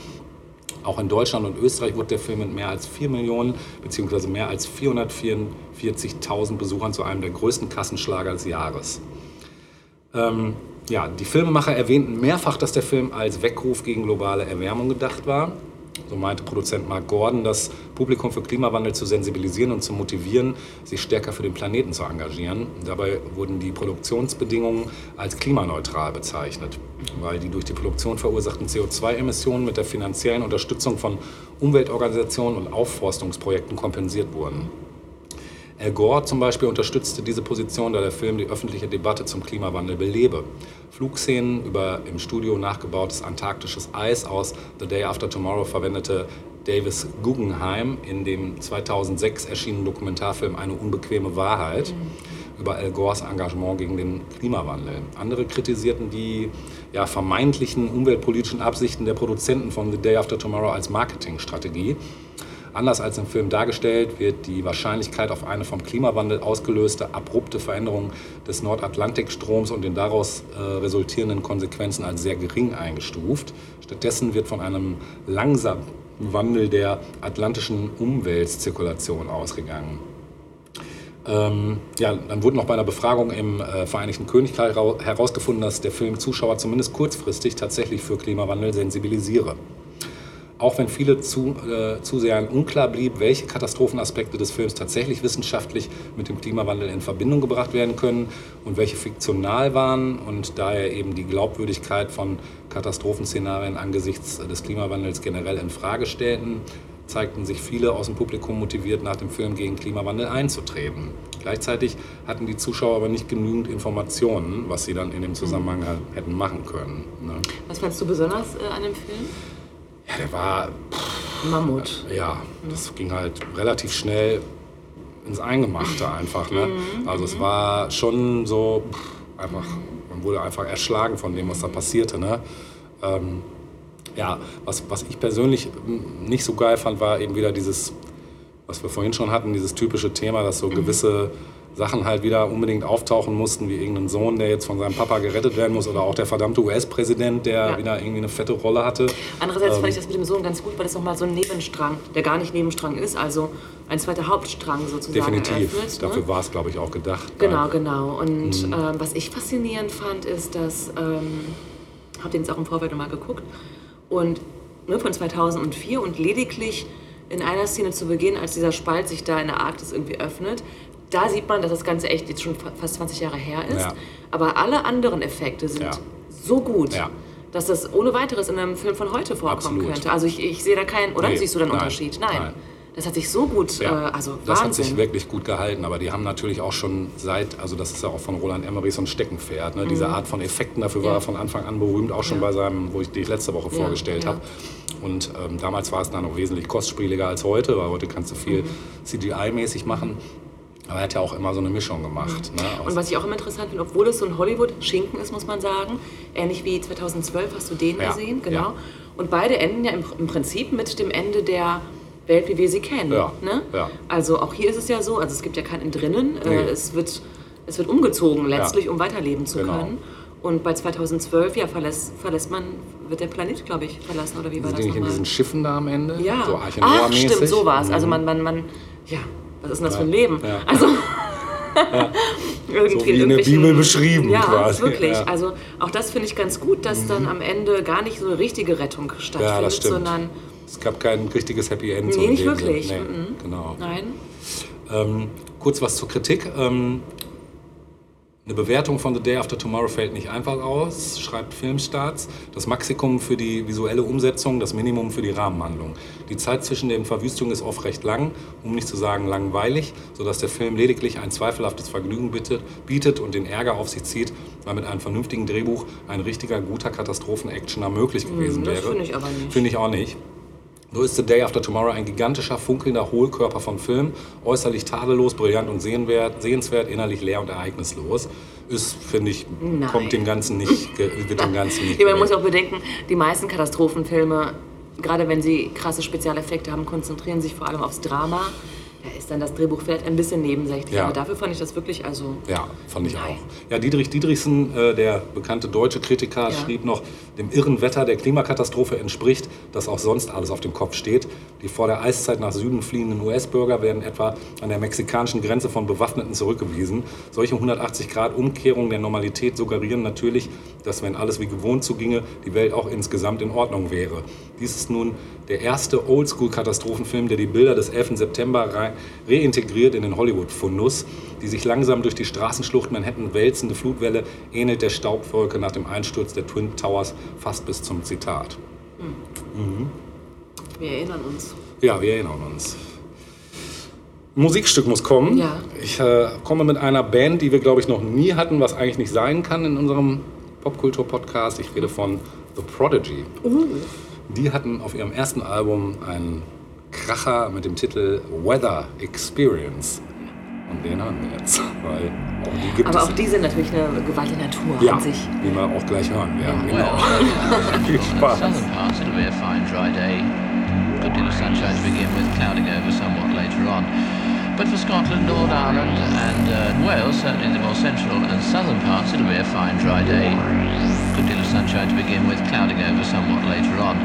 Auch in Deutschland und Österreich wurde der Film mit mehr als 4 Millionen bzw. mehr als 444.000 Besuchern zu einem der größten Kassenschlager des Jahres. Ähm, ja, die Filmemacher erwähnten mehrfach, dass der Film als Weckruf gegen globale Erwärmung gedacht war. So meinte Produzent Mark Gordon, das Publikum für Klimawandel zu sensibilisieren und zu motivieren, sich stärker für den Planeten zu engagieren. Dabei wurden die Produktionsbedingungen als klimaneutral bezeichnet, weil die durch die Produktion verursachten CO2-Emissionen mit der finanziellen Unterstützung von Umweltorganisationen und Aufforstungsprojekten kompensiert wurden. Al Gore zum Beispiel unterstützte diese Position, da der Film die öffentliche Debatte zum Klimawandel belebe. Flugszenen über im Studio nachgebautes antarktisches Eis aus The Day After Tomorrow verwendete Davis Guggenheim in dem 2006 erschienenen Dokumentarfilm Eine unbequeme Wahrheit über Al Gores Engagement gegen den Klimawandel. Andere kritisierten die ja, vermeintlichen umweltpolitischen Absichten der Produzenten von The Day After Tomorrow als Marketingstrategie. Anders als im Film dargestellt, wird die Wahrscheinlichkeit auf eine vom Klimawandel ausgelöste abrupte Veränderung des Nordatlantikstroms und den daraus äh, resultierenden Konsequenzen als sehr gering eingestuft. Stattdessen wird von einem langsamen Wandel der atlantischen Umweltzirkulation ausgegangen. Ähm, ja, dann wurde noch bei einer Befragung im äh, Vereinigten Königreich hera- herausgefunden, dass der Film Zuschauer zumindest kurzfristig tatsächlich für Klimawandel sensibilisiere. Auch wenn viele zu, äh, Zusehern unklar blieb, welche Katastrophenaspekte des Films tatsächlich wissenschaftlich mit dem Klimawandel in Verbindung gebracht werden können und welche fiktional waren und daher eben die Glaubwürdigkeit von Katastrophenszenarien angesichts des Klimawandels generell in Frage stellten, zeigten sich viele aus dem Publikum motiviert, nach dem Film gegen Klimawandel einzutreten. Gleichzeitig hatten die Zuschauer aber nicht genügend Informationen, was sie dann in dem Zusammenhang halt hätten machen können. Ne? Was fandst du besonders äh, an dem Film? Ja, der war Mammut. ja, das ging halt relativ schnell ins Eingemachte einfach. Ne? Also es war schon so, pff, einfach, man wurde einfach erschlagen von dem, was da passierte. Ne? Ähm, ja, was, was ich persönlich mm, nicht so geil fand, war eben wieder dieses, was wir vorhin schon hatten, dieses typische Thema, dass so gewisse Sachen halt wieder unbedingt auftauchen mussten, wie irgendein Sohn, der jetzt von seinem Papa gerettet werden muss, oder auch der verdammte US-Präsident, der Ja. wieder irgendwie eine fette Rolle hatte. Andererseits Ähm. fand ich das mit dem Sohn ganz gut, weil das nochmal so ein Nebenstrang, der gar nicht Nebenstrang ist, also ein zweiter Hauptstrang sozusagen Definitiv. eröffnet. Dafür ne? war es, glaube ich, auch gedacht. Genau, Weil- genau. Und Mhm. ähm, was ich faszinierend fand, ist, dass, ähm, habe den jetzt auch im Vorfeld nochmal geguckt, und ne, von 2004 und lediglich in einer Szene zu Beginn, als dieser Spalt sich da in der Arktis irgendwie öffnet, da sieht man, dass das Ganze echt jetzt schon fa- fast 20 Jahre her ist. Ja. Aber alle anderen Effekte sind Ja. so gut, Ja. dass das ohne weiteres in einem Film von heute vorkommen Absolut. könnte. Also ich, ich sehe da keinen, oder Nee, siehst du da einen nein, Unterschied? Nein. nein. Das hat sich so gut, Ja, äh, also das hat sich wirklich gut gehalten, aber die haben natürlich auch schon seit, also das ist ja auch von Roland Emmerich so ein Steckenpferd, ne? diese Art von Effekten, dafür war Mhm. Ja. er von Anfang an berühmt, auch schon Ja. bei seinem, wo ich dich letzte Woche vorgestellt habe. Und ähm, damals war es dann noch wesentlich kostspieliger als heute, weil heute kannst du viel Mhm. CGI-mäßig machen. Aber er hat ja auch immer so eine Mischung gemacht. Ne? Aus- Und was ich auch immer interessant finde, obwohl es so ein Hollywood-Schinken ist, muss man sagen, ähnlich wie 2012 hast du den Ja, gesehen, genau. ja. Und beide enden ja im, im Prinzip mit dem Ende der Welt, wie wir sie kennen. Ja, Ne? Also auch hier ist es ja so, also es gibt ja kein Entrinnen, Nee. äh, es, wird, es wird umgezogen letztlich, um weiterleben zu Genau. können. Und bei 2012, ja, verlässt, verlässt man, wird der Planet, glaube ich, verlassen, oder wie war sind das nicht in nochmal? diesen Schiffen da am Ende? Ja. So Ach, stimmt, so war es. Also Mhm. man, man, man, ja, was ist denn das Ja. für ein Leben? Ja. Also, irgendwie So wie in der Bibel beschrieben ja, quasi. wirklich. Ja. Mhm. Also auch das finde ich ganz gut, dass dann am Ende gar nicht so eine richtige Rettung stattfindet, Ja, das stimmt. sondern, Es gab kein richtiges Happy End. so Nee, in nicht wirklich. Nee, Mhm. genau. nein, Ähm, kurz was zur Kritik. Ähm, eine Bewertung von The Day After Tomorrow fällt nicht einfach aus, schreibt Filmstarts. Das Maximum für die visuelle Umsetzung, das Minimum für die Rahmenhandlung. Die Zeit zwischen den Verwüstungen ist oft recht lang, um nicht zu sagen langweilig, sodass der Film lediglich ein zweifelhaftes Vergnügen bietet, und den Ärger auf sich zieht, weil mit einem vernünftigen Drehbuch ein richtiger, guter Katastrophen-Actioner möglich gewesen Hm, das wäre. finde ich aber nicht. Finde ich auch nicht. So ist The Day After Tomorrow ein gigantischer, funkelnder Hohlkörper von Film, äußerlich tadellos, brillant und sehenwert, sehenswert, innerlich leer und ereignislos. Ist, finde ich, Nein. kommt dem Ganzen nicht, wird dem Ganzen nicht Ja, man muss auch bedenken, die meisten Katastrophenfilme, gerade wenn sie krasse Spezialeffekte haben, konzentrieren sich vor allem aufs Drama. Da ist dann das Drehbuch vielleicht ein bisschen nebensächlich, Ja. aber dafür fand ich das wirklich, also Ja, fand ich Nein. auch. Ja, Dietrich Dietrichsen, äh, der bekannte deutsche Kritiker, Ja. schrieb noch, dem irren Wetter der Klimakatastrophe entspricht, dass auch sonst alles auf dem Kopf steht. Die vor der Eiszeit nach Süden fliehenden US-Bürger werden etwa an der mexikanischen Grenze von Bewaffneten zurückgewiesen. Solche 180-Grad-Umkehrungen der Normalität suggerieren natürlich, dass wenn alles wie gewohnt zuginge, die Welt auch insgesamt in Ordnung wäre. Dies ist nun der erste Oldschool-Katastrophenfilm, der die Bilder des 11. September re reintegriert in den Hollywood-Fundus. Die sich langsam durch die Straßenschlucht Manhattan wälzende Flutwelle ähnelt der Staubwolke nach dem Einsturz der Twin Towers fast bis zum Zitat. wir erinnern uns. Ja, wir erinnern uns. Ein Musikstück muss kommen. Ja. Ich äh, komme mit einer Band, die wir, glaube ich, noch nie hatten, was eigentlich nicht sein kann in unserem Popkultur-Podcast. Ich rede von The Prodigy. Die hatten auf ihrem ersten Album einen Kracher mit dem Titel Weather Experience. Und den hören wir jetzt, weil auch die gibt Aber es. auch die sind natürlich eine Gewalt der Natur ja, an sich. wie wir auch gleich hören werden. Ja. Genau. Viel Spaß. southern parts, it'll be a fine dry day. Good deal of sunshine to begin with, clouding over somewhat later on. But for Scotland, Northern Ireland, and uh, Wales, certainly the more central and southern parts, it'll be a fine dry day. Good deal of sunshine to begin with, clouding over somewhat later on.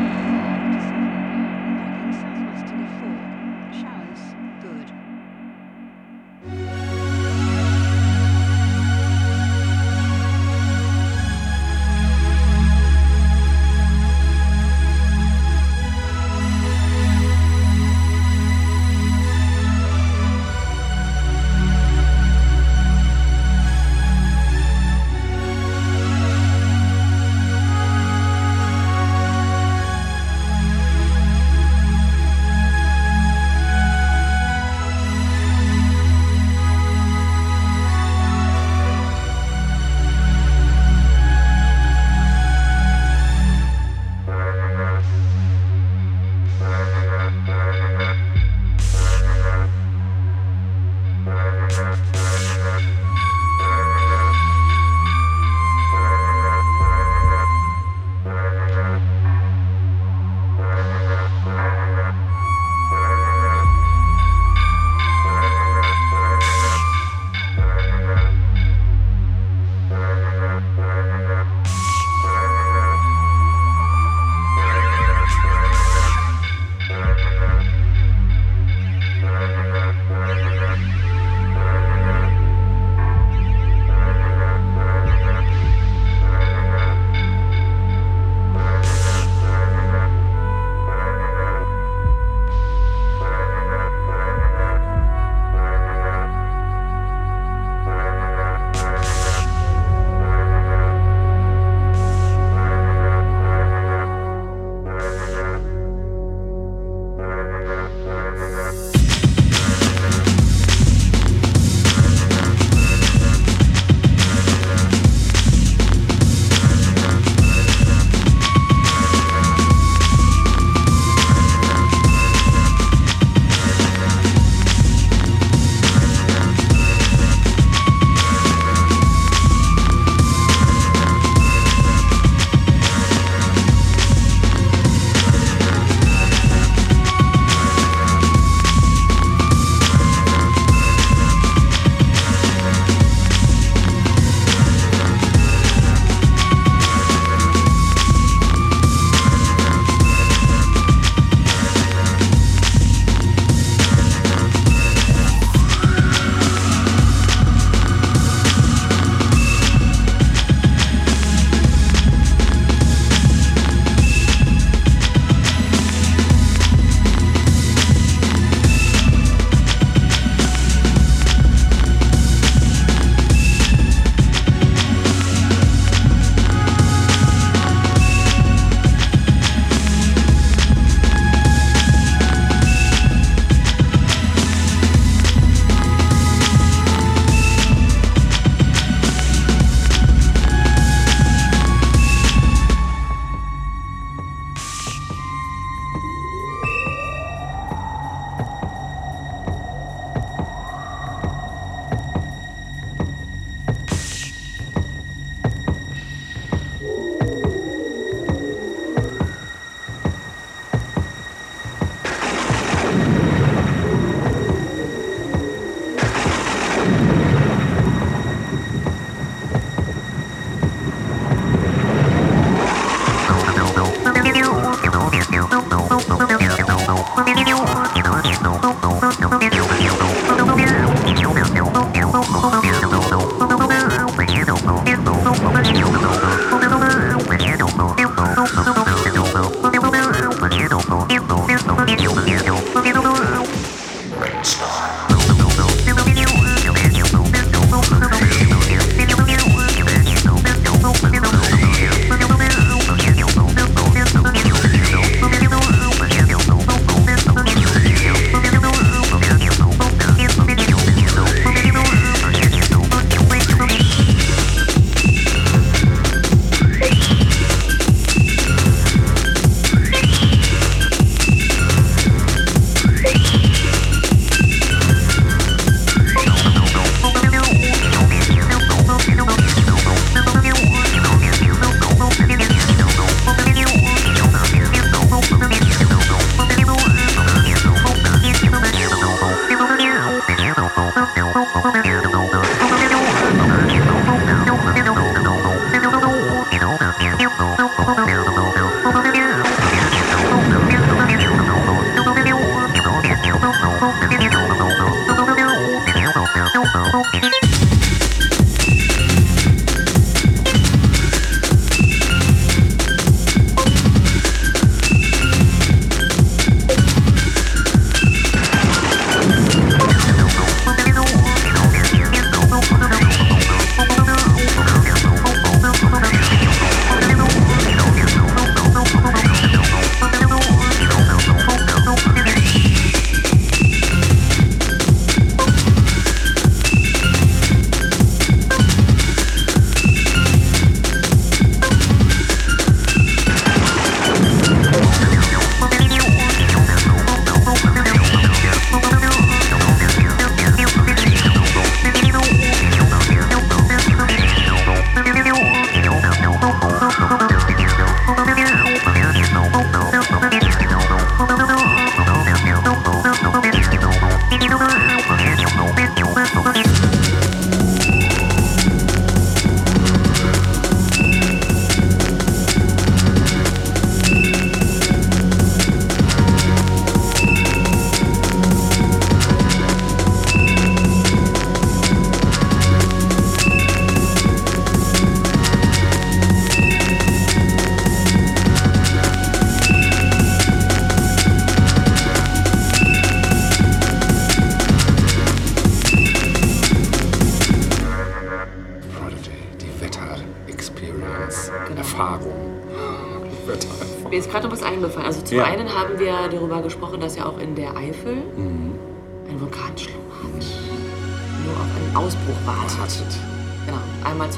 Ha ha ha.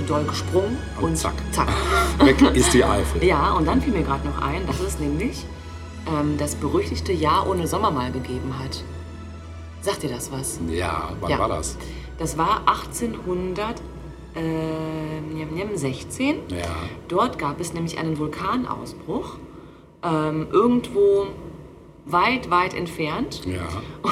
Doll gesprungen und, Und zack. zack. Weg ist die Eifel. Ja, und dann fiel mir gerade noch ein, dass es nämlich ähm, das berüchtigte Jahr ohne Sommer mal gegeben hat. Sagt dir das was? Ja, wann Ja. war das? Das war 1816. Ja. Dort gab es nämlich einen Vulkanausbruch. Ähm, irgendwo weit, weit entfernt. Ja.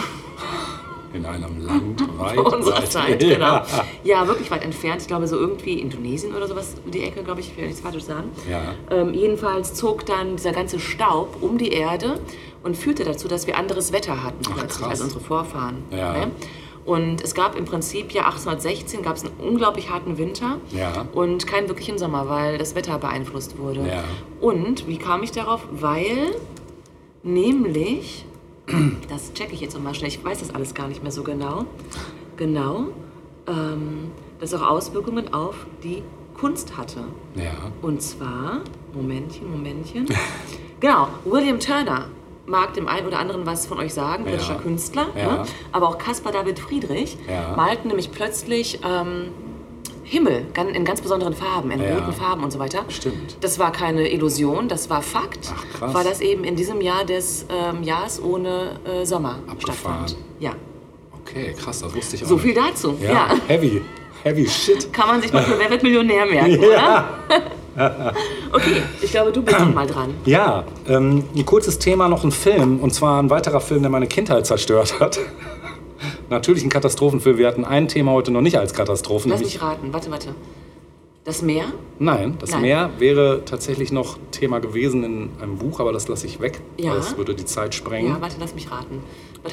In einem Land weit, unserer weit. Zeit, genau. Ja. Wirklich weit entfernt. Ich glaube, so irgendwie Indonesien oder sowas, die Ecke, glaube ich, ich will nichts Falsches sagen. Ja. Ähm, jedenfalls zog dann dieser ganze Staub um die Erde und führte dazu, dass wir anderes Wetter hatten Ach, plötzlich krass. als unsere Vorfahren. Ja. Ne? Und es gab im Prinzip ja 1816 gab es einen unglaublich harten Winter Ja. und keinen wirklichen Sommer, weil das Wetter beeinflusst wurde. Ja. Und wie kam ich darauf? Weil nämlich, das checke ich jetzt nochmal schnell, ich weiß das alles gar nicht mehr so genau, genau, ähm, das auch Auswirkungen auf die Kunst hatte. Ja. Und zwar, Momentchen, Momentchen. genau, William Turner mag dem einen oder anderen was von euch sagen, britischer Ja. Künstler. Ja. Ne? Aber auch Caspar David Friedrich Ja. malten nämlich plötzlich ähm, Himmel in ganz besonderen Farben, in roten Farben und so weiter. Stimmt. Das war keine Illusion, das war Fakt. Ach, krass. Weil das eben in diesem Jahr des ähm, Jahres ohne äh, Sommer Abgefahren. stattfand. Ja, Okay, krass, das wusste ich auch so viel dazu. Ja. heavy. Heavy shit. Kann man sich mal für Wer wird Millionär merken, oder? okay, ich glaube, du bist noch mal dran. Ja, ähm, ein kurzes Thema, noch ein Film. Und zwar ein weiterer Film, der meine Kindheit zerstört hat. Natürlich ein Katastrophenfilm. Wir hatten ein Thema heute noch nicht als Katastrophen. Lass mich raten. Warte, warte. Das Meer? Nein, das Nein. Meer wäre tatsächlich noch Thema gewesen in einem Buch, aber das lasse ich weg. Ja. Das würde die Zeit sprengen. Ja, warte, lass mich raten.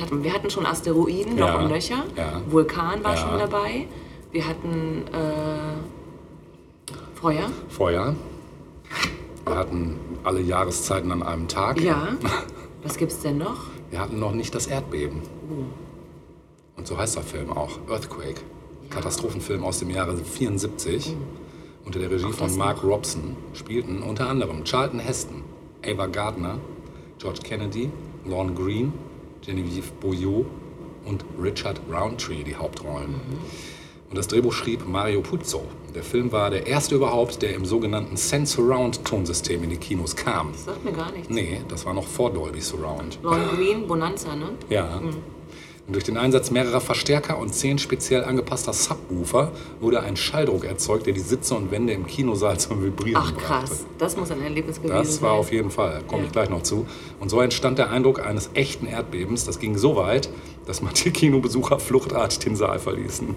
Hatten wir? wir hatten schon Asteroiden, Ja, Loch und Löcher. ja. Vulkan war Ja. schon dabei. Wir hatten äh, Feuer. Feuer. Wir hatten alle Jahreszeiten an einem Tag. Ja. Was gibt's denn noch? Wir hatten noch nicht das Erdbeben. Oh. Und so heißt der Film auch, Earthquake. Katastrophenfilm aus dem Jahre 74. Unter der Regie von Mark Robson spielten unter anderem Charlton Heston, Ava Gardner, George Kennedy, Lorne Green, Genevieve Boyot und Richard Roundtree die Hauptrollen. Und das Drehbuch schrieb Mario Puzo. Der Film war der erste überhaupt, der im sogenannten Sense Surround Tonsystem in die Kinos kam. Das sagt mir gar nichts. Nee, das war noch vor Dolby Surround. Lorne Green, Bonanza, ne? Ja. Und durch den Einsatz mehrerer Verstärker und zehn speziell angepasster Subwoofer wurde ein Schalldruck erzeugt, der die Sitze und Wände im Kinosaal zum Vibrieren Ach brachte. krass, das muss ein Erlebnis gewesen Das war sein. auf jeden Fall, komme Ja. ich gleich noch zu. Und so entstand der Eindruck eines echten Erdbebens. Das ging so weit, dass manche Kinobesucher fluchtartig den Saal verließen.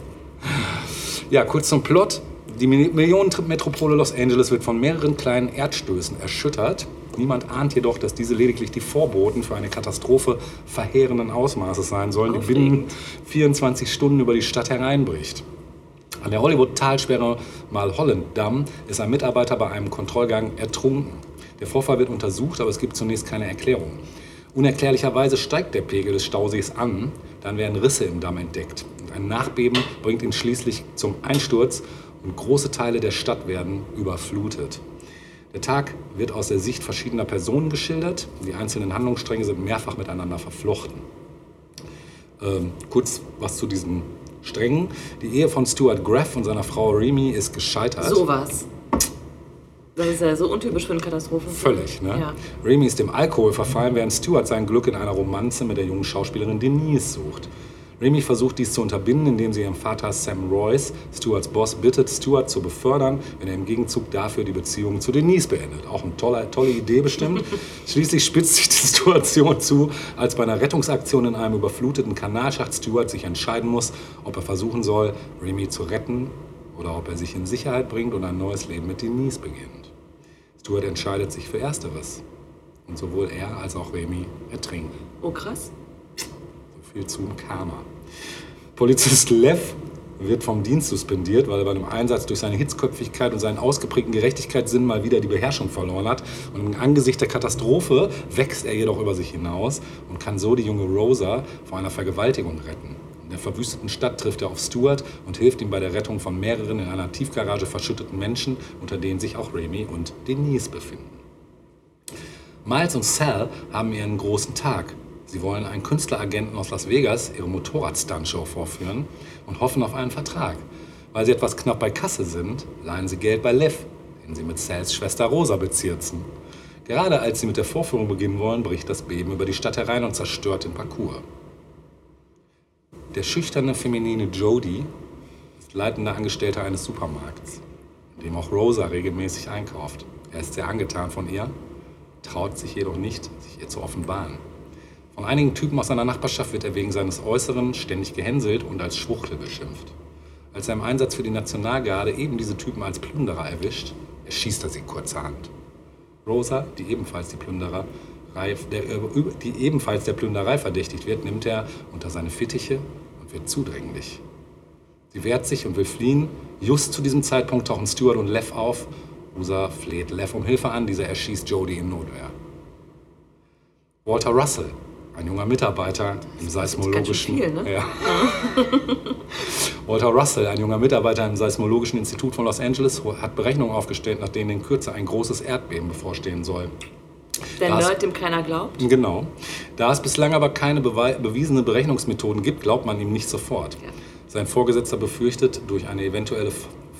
Ja, kurz zum Plot. Die Mi- Millionenmetropole Los Angeles wird von mehreren kleinen Erdstößen erschüttert. Niemand ahnt jedoch, dass diese lediglich die Vorboten für eine Katastrophe verheerenden Ausmaßes sein sollen, die binnen 24 Stunden über die Stadt hereinbricht. An der Hollywood-Talsperre Malholland-Damm ist ein Mitarbeiter bei einem Kontrollgang ertrunken. Der Vorfall wird untersucht, aber es gibt zunächst keine Erklärung. Unerklärlicherweise steigt der Pegel des Stausees an, dann werden Risse im Damm entdeckt. Ein Nachbeben bringt ihn schließlich zum Einsturz und große Teile der Stadt werden überflutet. Der Tag wird aus der Sicht verschiedener Personen geschildert. Die einzelnen Handlungsstränge sind mehrfach miteinander verflochten. Ähm, kurz was zu diesen Strängen. Die Ehe von Stuart Graff und seiner Frau Remy ist gescheitert. Sowas. Das ist ja so untypisch für einen Katastrophenfilm. Völlig, ne? Ja. Remy ist dem Alkohol verfallen, während Stuart sein Glück in einer Romanze mit der jungen Schauspielerin Denise sucht. Remy versucht dies zu unterbinden, indem sie ihren Vater Sam Royce, Stuarts Boss, bittet, Stuart zu befördern, wenn er im Gegenzug dafür die Beziehung zu Denise beendet. Auch eine tolle, tolle Idee bestimmt. Schließlich spitzt sich die Situation zu, als bei einer Rettungsaktion in einem überfluteten Kanalschacht Stuart sich entscheiden muss, ob er versuchen soll, Remy zu retten oder ob er sich in Sicherheit bringt und ein neues Leben mit Denise beginnt. Stuart entscheidet sich für Ersteres. Und sowohl er als auch Remy ertrinken. Oh krass. So viel zum Karma. Polizist Lev wird vom Dienst suspendiert, weil er bei einem Einsatz durch seine Hitzköpfigkeit und seinen ausgeprägten Gerechtigkeitssinn mal wieder die Beherrschung verloren hat. Und im Angesicht der Katastrophe wächst er jedoch über sich hinaus und kann so die junge Rosa vor einer Vergewaltigung retten. Der verwüsteten Stadt trifft er auf Stuart und hilft ihm bei der Rettung von mehreren in einer Tiefgarage verschütteten Menschen, unter denen sich auch Remy und Denise befinden. Miles und Sal haben ihren großen Tag. Sie wollen einen Künstleragenten aus Las Vegas ihre Motorrad-Stuntshow vorführen und hoffen auf einen Vertrag. Weil sie etwas knapp bei Kasse sind, leihen sie Geld bei Lev, den sie mit Sals Schwester Rosa bezirzen. Gerade als sie mit der Vorführung beginnen wollen, bricht das Beben über die Stadt herein und zerstört den Parcours. Der schüchterne, feminine Jody ist leitender Angestellter eines Supermarkts, in dem auch Rosa regelmäßig einkauft. Er ist sehr angetan von ihr, traut sich jedoch nicht, sich ihr zu offenbaren. Von einigen Typen aus seiner Nachbarschaft wird er wegen seines Äußeren ständig gehänselt und als Schwuchtel beschimpft. Als er im Einsatz für die Nationalgarde eben diese Typen als Plünderer erwischt, erschießt er sie kurzerhand. Rosa, die ebenfalls, die, Plündererei, der, äh, die ebenfalls der Plünderei verdächtigt wird, nimmt er unter seine Fittiche wird zudringlich. Sie wehrt sich und will fliehen. Just zu diesem Zeitpunkt tauchen Stuart und Lev auf. Rosa fleht Lev um Hilfe an, dieser erschießt Jodie in Notwehr. Walter Russell, ein junger Mitarbeiter im seismologischen... viel, ne? ja. Walter Russell, ein junger Mitarbeiter im Seismologischen Institut von Los Angeles, hat Berechnungen aufgestellt, nach denen in Kürze ein großes Erdbeben bevorstehen soll. Der Das- Nerd, dem keiner glaubt. Genau. Da es bislang aber keine bewiesene Berechnungsmethoden gibt, glaubt man ihm nicht sofort. Ja. Sein Vorgesetzter befürchtet, durch eine eventuelle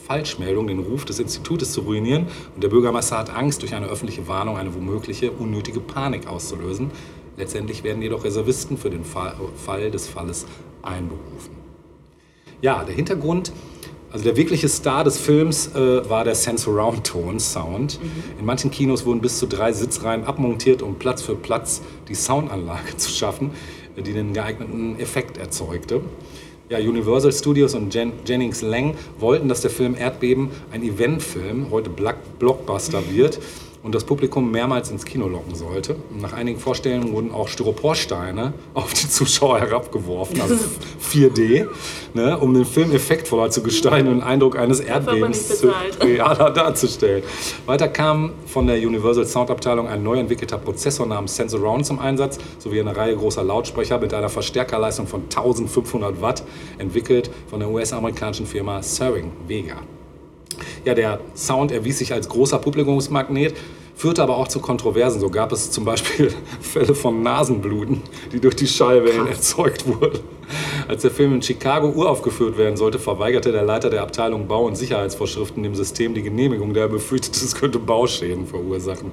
Falschmeldung den Ruf des Institutes zu ruinieren und der Bürgermeister hat Angst, durch eine öffentliche Warnung eine womögliche unnötige Panik auszulösen. Letztendlich werden jedoch Reservisten für den Fall des Falles einberufen. Ja, der Hintergrund, also der wirkliche Star des Films äh, war der Sensurround-Ton, Sound. In manchen Kinos wurden bis zu drei Sitzreihen abmontiert, um Platz für Platz die Soundanlage zu schaffen, äh, die den geeigneten Effekt erzeugte. Ja, Universal Studios und Jen Jennings Lang wollten, dass der Film Erdbeben ein Eventfilm, heute Black Blockbuster wird und das Publikum mehrmals ins Kino locken sollte. Nach einigen Vorstellungen wurden auch Styroporsteine auf die Zuschauer herabgeworfen, also 4D, ne, um den Film effektvoller zu gestalten und den Eindruck eines Erdbebens realer darzustellen. Weiter kam von der Universal Soundabteilung ein neu entwickelter Prozessor namens Sensurround zum Einsatz, sowie eine Reihe großer Lautsprecher mit einer Verstärkerleistung von 1500 Watt, entwickelt von der US-amerikanischen Firma Saring Vega. Ja, der Sound erwies sich als großer Publikumsmagnet, führte aber auch zu Kontroversen. So gab es zum Beispiel Fälle von Nasenbluten, die durch die Schallwellen erzeugt wurden. Als der Film in Chicago uraufgeführt werden sollte, verweigerte der Leiter der Abteilung Bau- und Sicherheitsvorschriften dem System die Genehmigung, da er befürchtete, es könnte Bauschäden verursachen.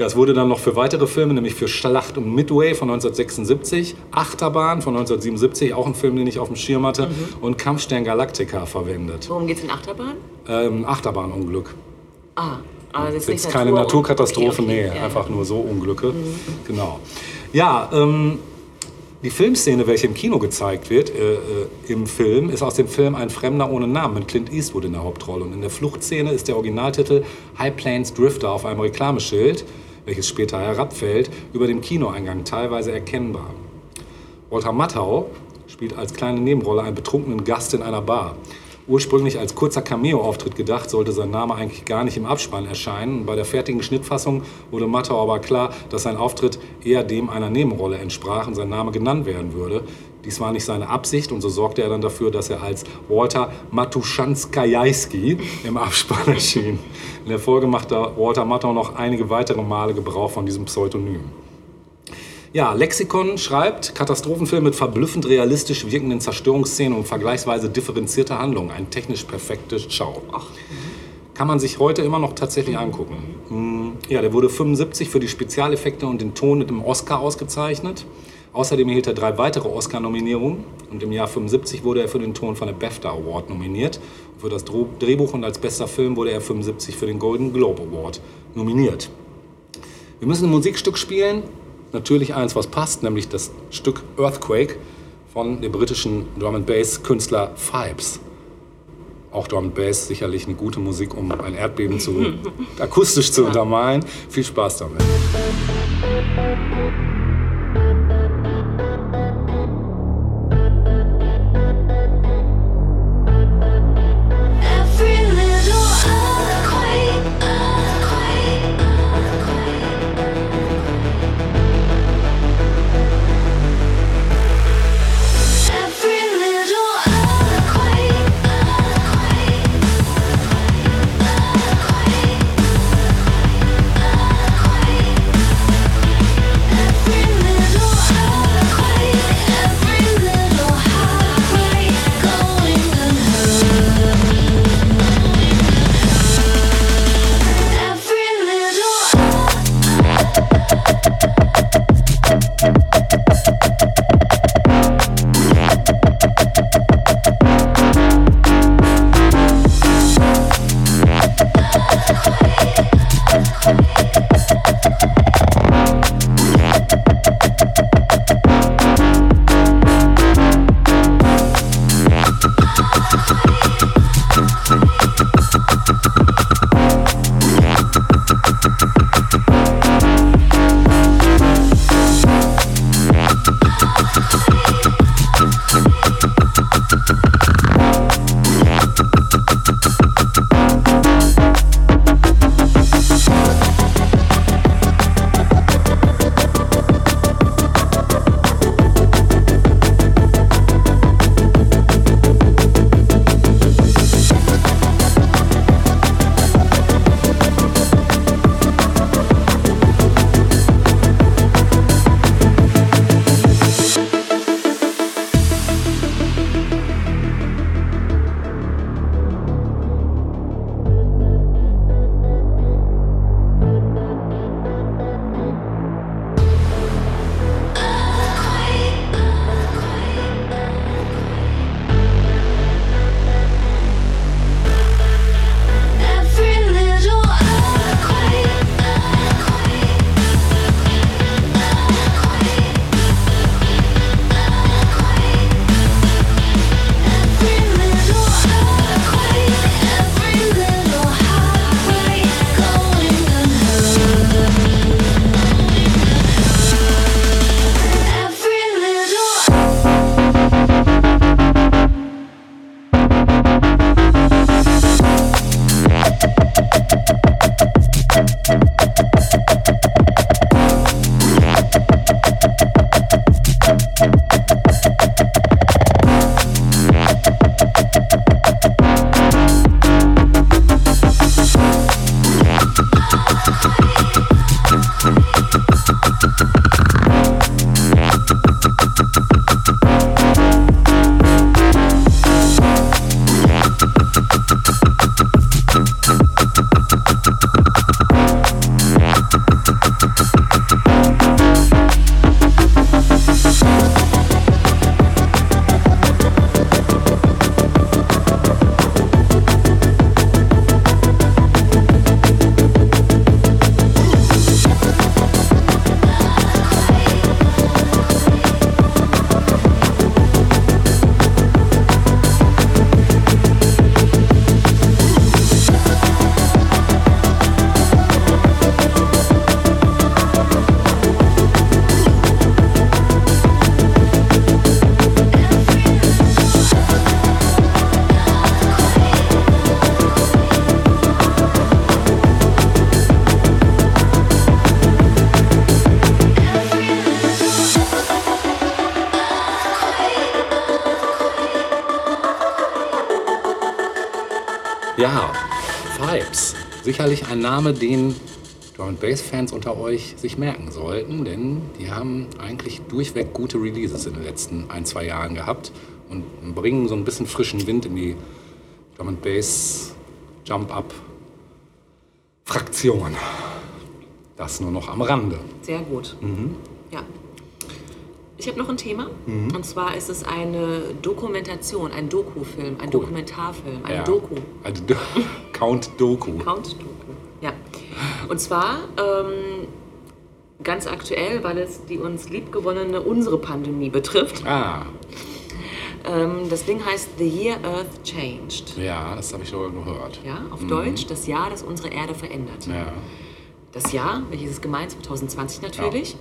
Ja, es wurde dann noch für weitere Filme, nämlich für Schlacht um Midway von 1976, Achterbahn von 1977, auch ein Film, den ich auf dem Schirm hatte, und Kampfstern Galactica verwendet. Worum geht's in Achterbahn? Ähm, Achterbahnunglück. Ah, das ist Jetzt nicht keine Natur- Naturkatastrophe, okay, okay, nee, ja. Mhm. einfach nur so Unglücke. Genau. Ja, ähm, die Filmszene, welche im Kino gezeigt wird, äh, äh, im Film, ist aus dem Film Ein Fremder ohne Namen mit Clint Eastwood in der Hauptrolle. Und in der Fluchtszene ist der Originaltitel High Plains Drifter auf einem Reklameschild, welches später herabfällt, über dem Kinoeingang teilweise erkennbar. Walter Matthau spielt als kleine Nebenrolle einen betrunkenen Gast in einer Bar. Ursprünglich als kurzer Cameo-Auftritt gedacht, sollte sein Name eigentlich gar nicht im Abspann erscheinen. Bei der fertigen Schnittfassung wurde Matthau aber klar, dass sein Auftritt eher dem einer Nebenrolle entsprach und sein Name genannt werden würde. Dies war nicht seine Absicht und so sorgte er dann dafür, dass er als Walter Matuszanskajewski im Abspann erschien. In der Folge machte Walter Matthau noch einige weitere Male Gebrauch von diesem Pseudonym. Ja, Lexikon schreibt, Katastrophenfilm mit verblüffend realistisch wirkenden Zerstörungsszenen und vergleichsweise differenzierter Handlung. Ein technisch perfektes Schau. Kann man sich heute immer noch tatsächlich angucken. Mm, Ja, der wurde 75 für die Spezialeffekte und den Ton mit dem Oscar ausgezeichnet. Außerdem erhielt er drei weitere Oscar-Nominierungen und im Jahr 75 wurde er für den Ton von der BAFTA Award nominiert. Für das Drehbuch und als bester Film wurde er 75 für den Golden Globe Award nominiert. Wir müssen ein Musikstück spielen. Natürlich eins, was passt, nämlich das Stück Earthquake von dem britischen Drum and Bass Künstler Fibes. Auch Drum and Bass sicherlich eine gute Musik, um ein Erdbeben zu, akustisch zu untermalen. Viel Spaß damit. Sicherlich ein Name, den Drum and Bass Fans unter euch sich merken sollten, denn die haben eigentlich durchweg gute Releases in den letzten ein, zwei Jahren gehabt und bringen so ein bisschen frischen Wind in die Drum and Bass Jump Up Fraktion. Das nur noch am Rande. Sehr gut. Mhm. Ja. Ich habe noch ein Thema. Und zwar ist es eine Dokumentation, ein Dokufilm, ein Dokumentarfilm, ein Ja. Doku. Also Do Count Doku. Count-Doku. Ja. Und zwar ähm, ganz aktuell, weil es die uns liebgewonnene unsere Pandemie betrifft. Ah, Ähm, das Ding heißt The Year Earth Changed. ja, das habe ich schon gehört. Ja, auf Deutsch das Jahr, das unsere Erde verändert. Ja. Das Jahr, welches ist gemeint? 2020 natürlich.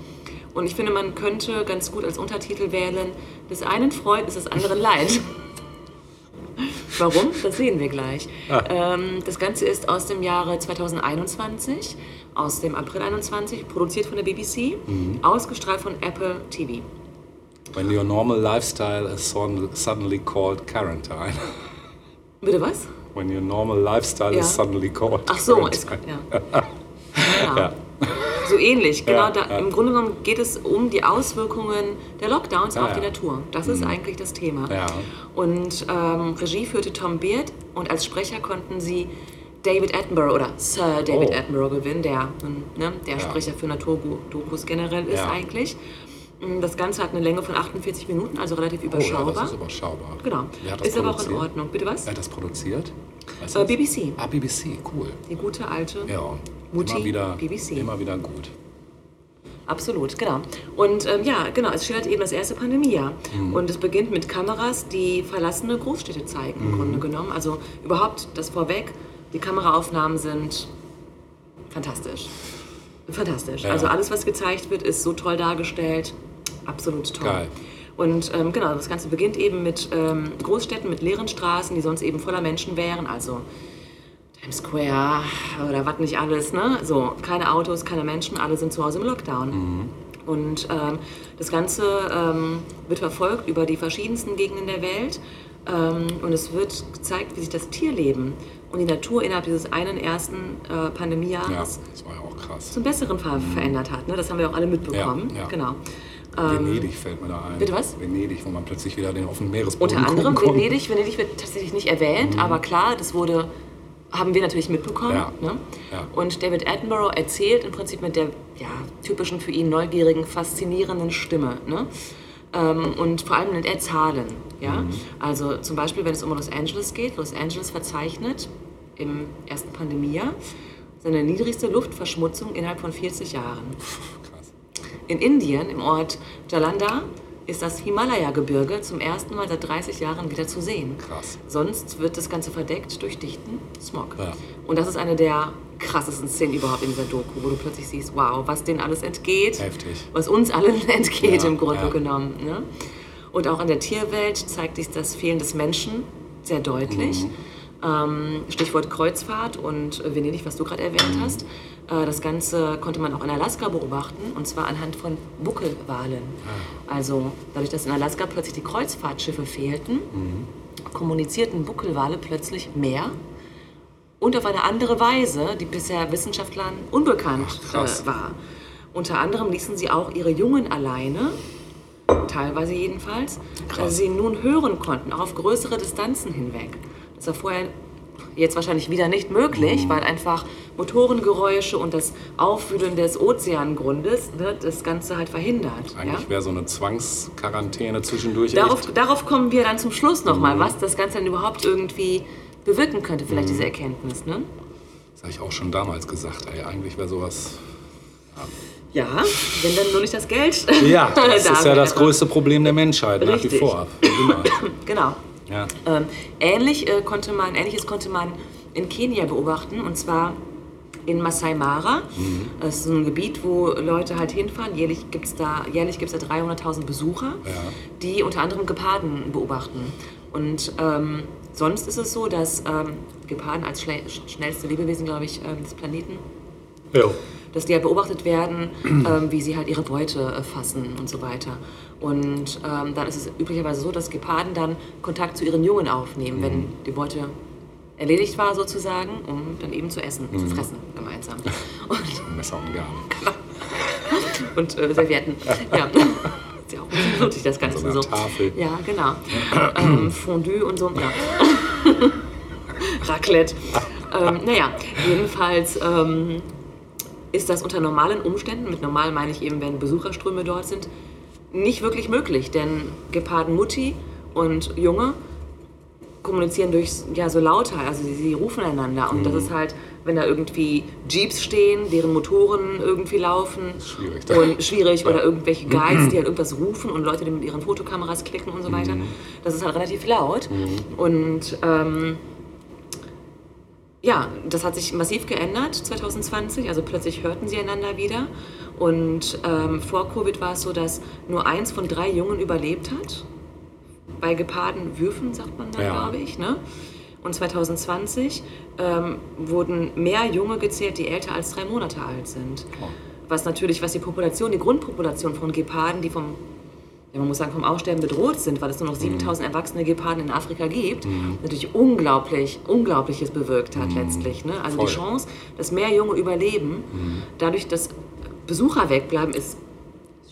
Und ich finde, man könnte ganz gut als Untertitel wählen, des einen Freud ist des anderen Leid. Warum? Das sehen wir gleich. Ähm, das Ganze ist aus dem Jahre 2021, aus dem April 21, produziert von der BBC, ausgestrahlt von Apple TV. When your normal lifestyle is suddenly called quarantine. Bitte was? When your normal lifestyle Ja. is suddenly called Ach so, ist, quarantine. ja. ja. So ähnlich, genau. Ja, da, ja. Im Grunde genommen geht es um die Auswirkungen der Lockdowns Ja, auf die ja. Natur. Das ist eigentlich das Thema. Ja. Und ähm, Regie führte Tom Beard und als Sprecher konnten sie David Attenborough oder Sir David Oh. Attenborough gewinnen, der ähm, ne, der Ja. Sprecher für Naturdokus generell ist Ja. eigentlich. Mm, Das Ganze hat eine Länge von 48 Minuten, also relativ Oh, ja, überschaubar. das ist überschaubar. genau. Das Ist aber auch in? Ordnung. Bitte was? Wer hat das produziert? Äh? BBC. Ah, BBC, cool. Die gute alte Ja, Mutti, immer wieder, BBC. immer wieder gut. Absolut, genau. Und ähm, ja, genau, es schildert eben das erste Pandemiejahr. Und es beginnt mit Kameras, die verlassene Großstädte zeigen, im Grunde genommen. Also überhaupt das vorweg, die Kameraaufnahmen sind fantastisch. Fantastisch. Ja. Also alles, was gezeigt wird, ist so toll dargestellt. Absolut toll. Geil. Und ähm, genau, das Ganze beginnt eben mit ähm, Großstädten, mit leeren Straßen, die sonst eben voller Menschen wären. Also Times Square oder was nicht alles, ne? So, keine Autos, keine Menschen, alle sind zu Hause im Lockdown. Und ähm, das Ganze ähm, wird verfolgt über die verschiedensten Gegenden der Welt. Ähm, und es wird gezeigt, wie sich das Tierleben und die Natur innerhalb dieses einen ersten äh, Ja, Pandemiejahres ja zum Besseren ver verändert hat. Ne? Das haben wir auch alle mitbekommen. Ja, ja. Genau. Venedig fällt mir da ein. bitte was? Venedig, wo man plötzlich wieder den offenen Meeresboden Unter anderem. Venedig. Venedig wird tatsächlich nicht erwähnt, aber klar, das wurde, haben wir natürlich mitbekommen. Ja. Ne? Ja. Und David Attenborough erzählt im Prinzip mit der ja, typischen für ihn neugierigen, faszinierenden Stimme. Ne? Ähm, und vor allem nennt er Zahlen. Ja? Also zum Beispiel, wenn es um Los Angeles geht, Los Angeles verzeichnet im ersten Pandemiejahr seine niedrigste Luftverschmutzung innerhalb von 40 Jahren. Krass. In Indien, im Ort Jalandhar, ist das Himalaya-Gebirge zum ersten Mal seit 30 Jahren wieder zu sehen. Krass. Sonst wird das Ganze verdeckt durch dichten Smog. Ja. Und das ist eine der krassesten Szenen überhaupt in dieser Doku, wo du plötzlich siehst, wow, was denen alles entgeht. Heftig. Was uns allen entgeht Ja, im Grunde ja. genommen. Ne? Und auch in der Tierwelt zeigt sich das Fehlen des Menschen sehr deutlich. Mhm. Ähm, Stichwort Kreuzfahrt und äh, Venedig, was du gerade erwähnt Mhm. hast. Äh, das Ganze konnte man auch in Alaska beobachten, und zwar anhand von Buckelwalen. Ah. Also dadurch, dass in Alaska plötzlich die Kreuzfahrtschiffe fehlten, Mhm. kommunizierten Buckelwale plötzlich mehr und auf eine andere Weise, die bisher Wissenschaftlern unbekannt Ach, äh, war. Unter anderem ließen sie auch ihre Jungen alleine, teilweise jedenfalls, Krass. weil sie nun hören konnten, auch auf größere Distanzen hinweg. Das war vorher jetzt wahrscheinlich wieder nicht möglich, Mhm. weil einfach Motorengeräusche und das Aufwühlen des Ozeangrundes ne, das Ganze halt verhindert. Eigentlich ja? wäre so eine Zwangsquarantäne zwischendurch Darauf, darauf kommen wir dann zum Schluss nochmal, Mhm. was das Ganze dann überhaupt irgendwie bewirken könnte, vielleicht diese Erkenntnis. Ne? Das habe ich auch schon damals gesagt. Ey, eigentlich wäre sowas. Ja, wenn dann nur nicht das Geld. Ja, das da ist ja das größte Problem der Menschheit nach wie Richtig. vor. Immer. Genau. Ja. Ähm, ähnlich, äh, konnte man, ähnliches konnte man in Kenia beobachten, und zwar in Masai Mara. Mhm. Das ist so ein Gebiet, wo Leute halt hinfahren. Jährlich gibt es da, jährlich gibt's da 300.000 Besucher, Ja. die unter anderem Geparden beobachten. Und ähm, sonst ist es so, dass ähm, Geparden als schnellste Lebewesen, glaube ich, ähm, des Planeten Ja. Dass die halt beobachtet werden, ähm, wie sie halt ihre Beute äh, fassen und so weiter. Und ähm, dann ist es üblicherweise so, dass Geparden dann Kontakt zu ihren Jungen aufnehmen, wenn die Beute erledigt war sozusagen, um dann eben zu essen, zu fressen gemeinsam. Und, Messer und Gabel. und äh, Servietten. Ja. Ist ja auch lustig, das Ganze So so. Tafel. Ja, genau. ähm, Fondue und so, ja. Raclette. Ähm, naja, jedenfalls ähm, ist das unter normalen Umständen, mit normal meine ich eben, wenn Besucherströme dort sind, nicht wirklich möglich. Denn Geparden Mutti und Junge kommunizieren durch ja, so lauter, also sie, sie rufen einander. Und das ist halt, wenn da irgendwie Jeeps stehen, deren Motoren irgendwie laufen. Schwierig. Und schwierig. Oder irgendwelche Guides, die halt irgendwas rufen und Leute, die mit ihren Fotokameras klicken und so weiter. Das ist halt relativ laut. Und ähm, ja, das hat sich massiv geändert 2020. Also plötzlich hörten sie einander wieder. Und ähm, vor Covid war es so, dass nur eins von drei Jungen überlebt hat. Bei Geparden Würfen, sagt man da, Ja. glaube ich. Ne? Und 2020 ähm, wurden mehr Junge gezählt, die älter als drei Monate alt sind. Was natürlich, was die Population, die Grundpopulation von Geparden, die vom man muss sagen, vom Aussterben bedroht sind, weil es nur noch 7000 erwachsene Geparden in Afrika gibt, natürlich unglaublich, Unglaubliches bewirkt hat letztlich. Ne? Also die Voll. Chance, dass mehr Junge überleben, dadurch, dass Besucher wegbleiben, ist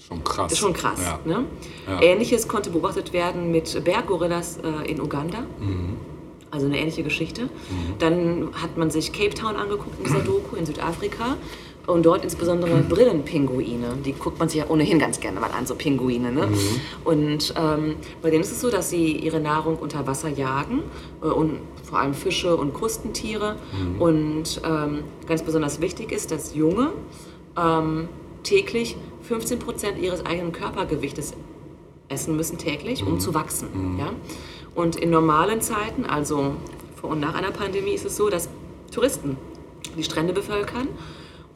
Schon krass. ist schon krass. Ja. Ne? Ja. Ähnliches konnte beobachtet werden mit Berggorillas äh, in Uganda. Mhm. Also eine ähnliche Geschichte. Dann hat man sich Cape Town angeguckt in dieser Doku in Südafrika. Und dort insbesondere Brillenpinguine. Die guckt man sich ja ohnehin ganz gerne mal an, so Pinguine. Ne? Und ähm, bei denen ist es so, dass sie ihre Nahrung unter Wasser jagen. Äh, und vor allem Fische und Krustentiere. Und ähm, ganz besonders wichtig ist, dass Junge ähm, täglich 15 Prozent ihres eigenen Körpergewichtes essen müssen täglich, um zu wachsen. Ja? Und in normalen Zeiten, also vor und nach einer Pandemie, ist es so, dass Touristen die Strände bevölkern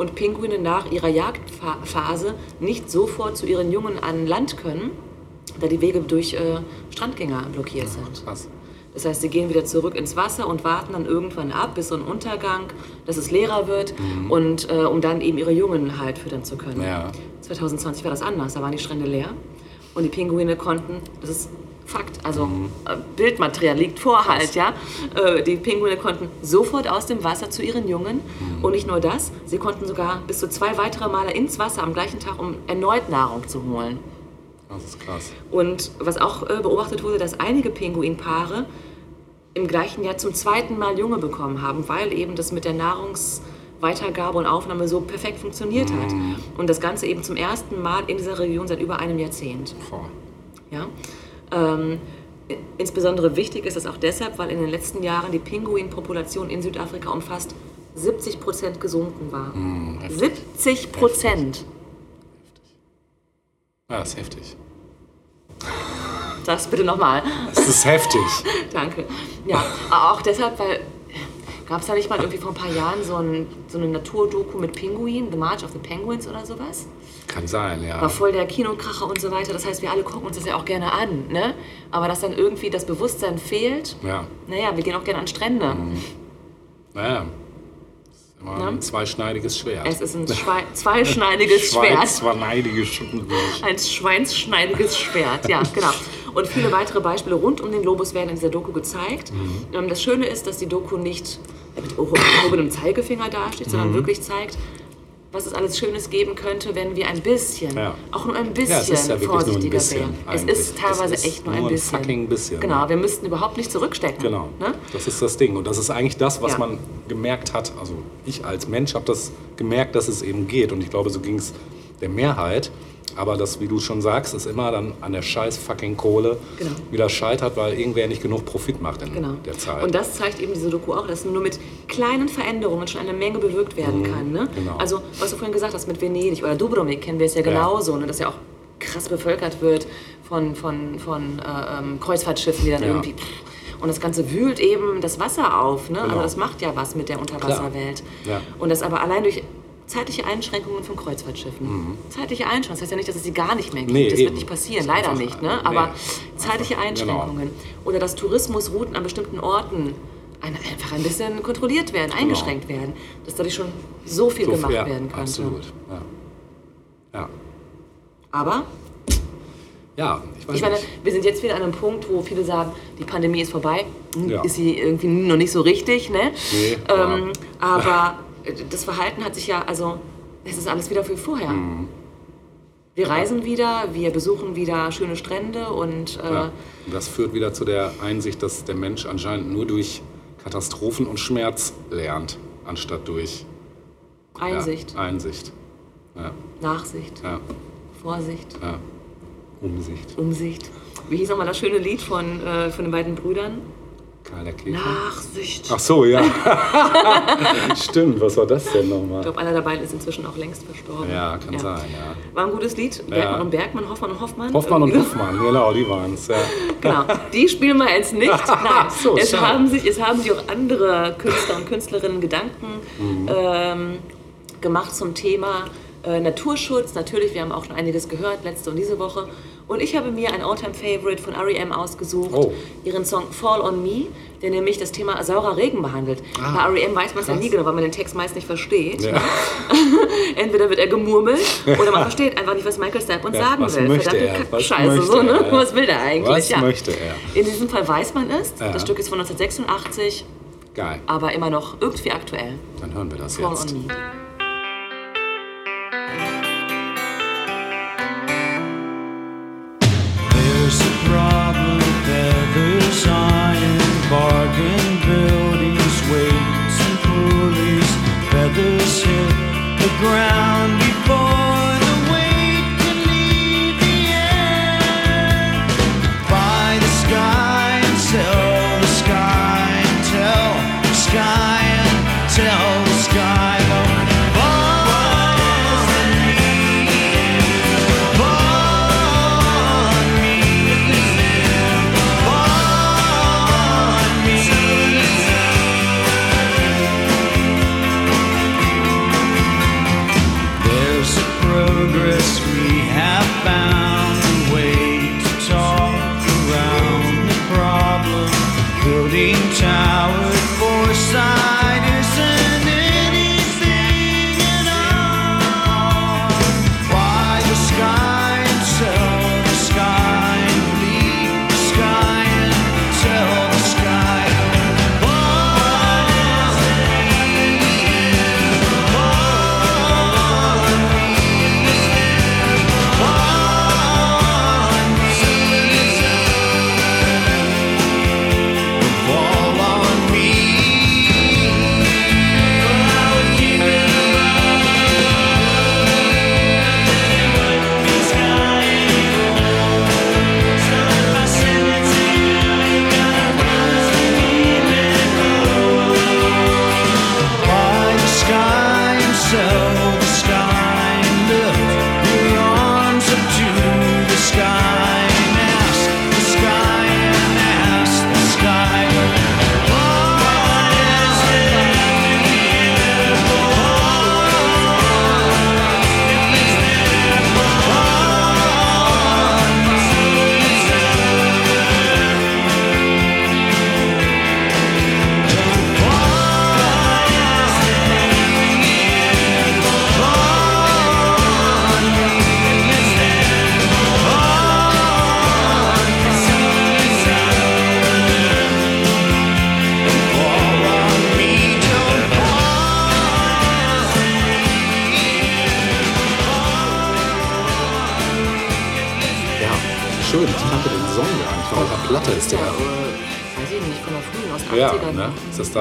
und Pinguine nach ihrer Jagdphase nicht sofort zu ihren Jungen an Land können, da die Wege durch äh, Strandgänger blockiert sind. Krass. Das heißt, sie gehen wieder zurück ins Wasser und warten dann irgendwann ab, bis so ein Untergang, dass es leerer wird und äh, um dann eben ihre Jungen halt füttern zu können. Ja. 2020 war das anders, da waren die Strände leer und die Pinguine konnten, das ist Fakt, also äh, Bildmaterial liegt vor halt, ja. Äh, die Pinguine konnten sofort aus dem Wasser zu ihren Jungen und nicht nur das, sie konnten sogar bis zu zwei weitere Male ins Wasser am gleichen Tag, um erneut Nahrung zu holen. Das ist krass. Und was auch äh, beobachtet wurde, dass einige Pinguinpaare im gleichen Jahr zum zweiten Mal Junge bekommen haben, weil eben das mit der Nahrungsweitergabe und Aufnahme so perfekt funktioniert hat. Und das Ganze eben zum ersten Mal in dieser Region seit über einem Jahrzehnt. Boah. Ja? Ähm, insbesondere wichtig ist das auch deshalb, weil in den letzten Jahren die Pinguinpopulation in Südafrika um fast 70 Prozent gesunken war. 70 Prozent! Ja, das ist heftig. Sag's bitte nochmal. Das ist heftig. Danke. Ja, auch deshalb, weil gab es da nicht mal irgendwie vor ein paar Jahren so, ein, so eine Naturdoku mit Pinguinen, The March of the Penguins oder sowas? Kann sein, ja. War voll der Kinokracher und so weiter. Das heißt, wir alle gucken uns das ja auch gerne an, ne? Aber dass dann irgendwie das Bewusstsein fehlt, Ja. naja, wir gehen auch gerne an Strände. Naja. Das ist immer ein zweischneidiges Schwert. Es ist ein Schwei zweischneidiges Schwert. Ein schweinsschneidiges Schwert, ja, genau. Und viele weitere Beispiele rund um den Globus werden in dieser Doku gezeigt. Mhm. Ähm, Das Schöne ist, dass die Doku nicht mit erhobenem Zeigefinger dasteht, Mhm. sondern wirklich zeigt, was es alles Schönes geben könnte, wenn wir ein bisschen, Ja. auch nur ein bisschen Ja, es ist ja nur ein vorsichtiger bisschen wären. Es ist teilweise Es ist echt nur, nur ein ein bisschen. fucking bisschen. Genau, wir müssten überhaupt nicht zurückstecken. Genau. Ne? Das ist das Ding. Und das ist eigentlich das, was Ja. man gemerkt hat. Also ich als Mensch habe das gemerkt, dass es eben geht. Und ich glaube, so ging es der Mehrheit. Aber das, wie du schon sagst, ist immer dann an der scheiß fucking Kohle Genau. wieder scheitert, weil irgendwer nicht genug Profit macht in Genau. der Zeit. Und das zeigt eben diese Doku auch, dass nur mit kleinen Veränderungen schon eine Menge bewirkt werden kann. Ne? genau. Also, was du vorhin gesagt hast mit Venedig oder Dubrovnik kennen wir es ja genauso, ne? dass ja auch krass bevölkert wird von, von, von äh, ähm, Kreuzfahrtschiffen, die dann Ja. irgendwie. Und das Ganze wühlt eben das Wasser auf. Ne? Also Genau. das macht ja was mit der Unterwasserwelt. Ja. Und das aber allein durch zeitliche Einschränkungen von Kreuzfahrtschiffen. Zeitliche Einschränkungen. Das heißt ja nicht, dass es sie gar nicht mehr gibt. Mhm. Nee, das eben. wird nicht passieren, leider einfach- nicht. Ne? nee. Aber zeitliche Einfach- genau. Einschränkungen. Oder dass Tourismusrouten an bestimmten Orten ein, einfach ein bisschen kontrolliert werden, eingeschränkt werden. Dass dadurch schon so viel So- gemacht ja, werden könnte. Absolut. Ja. ja. Aber Ja, ich weiß Ich meine, nicht. wir sind jetzt wieder an einem Punkt, wo viele sagen, die Pandemie ist vorbei. Ja. Ist sie irgendwie noch nicht so richtig, ne? Nee, ähm, aber das Verhalten hat sich ja, also es ist alles wieder wie vorher. Mhm. Wir reisen wieder, wir besuchen wieder schöne Strände und äh, Ja. Das führt wieder zu der Einsicht, dass der Mensch anscheinend nur durch Katastrophen und Schmerz lernt, anstatt durch Einsicht, Ja, Einsicht. Ja, Nachsicht, Vorsicht. Umsicht. Umsicht. Wie hieß nochmal das schöne Lied von, äh, von den beiden Brüdern? Der Käfer. Nachsicht. Ach so, ja. Stimmt, was war das denn Ich nochmal? glaube, einer der beiden ist inzwischen auch längst verstorben. Ja, kann sein, ja. War ein gutes Lied. Bergmann und Bergmann, Hoffmann und Hoffmann. Hoffmann und Hoffmann, genau, die waren es. Ja. Genau, die spielen wir jetzt nicht. Nein, so, es, schade. haben sich, es haben sich auch andere Künstler und Künstlerinnen Gedanken Mhm. ähm, gemacht zum Thema äh, Naturschutz. Natürlich, wir haben auch schon einiges gehört, letzte und diese Woche. Und ich habe mir ein Alltime-Favorite von R.E.M. ausgesucht, Oh. ihren Song Fall on Me, der nämlich das Thema saurer Regen behandelt. Ah, Bei R.E.M. weiß man es ja nie genau, weil man den Text meist nicht versteht. Ja. Entweder wird er gemurmelt oder man versteht einfach nicht, was Michael Stipe uns Ja, sagen was will. möchte Verdammte er? Was Scheiße, möchte so, ne? er? Was will der eigentlich? Was ja. möchte er? In diesem Fall weiß man es. Das Stück ist von 1986, Geil, aber immer noch irgendwie aktuell. dann hören wir das Fall jetzt. on Me. Bargain buildings, weights and pulleys. Feathers hit the ground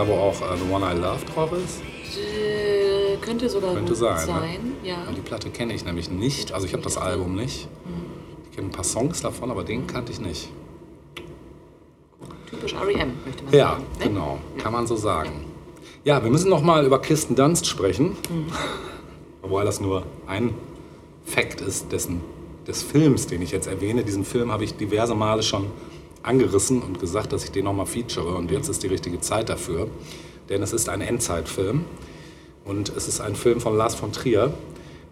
da, wo auch äh, The One I Love drauf ist? Äh, könnte sogar Könnte gut sein, ne? sein. Ja. Ja, die Platte kenne ich nämlich nicht. Also ich habe das Album nicht. Ich kenne ein paar Songs davon, aber den kannte ich nicht. Typisch R.E.M., möchte man Ja, sagen. ne? genau. Kann man so sagen. Ja, wir müssen noch mal über Kirsten Dunst sprechen. Wobei das nur ein Fakt ist dessen, des Films, den ich jetzt erwähne. Diesen Film habe ich diverse Male schon angerissen und gesagt, dass ich den noch mal feature. Und jetzt ist die richtige Zeit dafür. Denn es ist ein Endzeitfilm. Und es ist ein Film von Lars von Trier.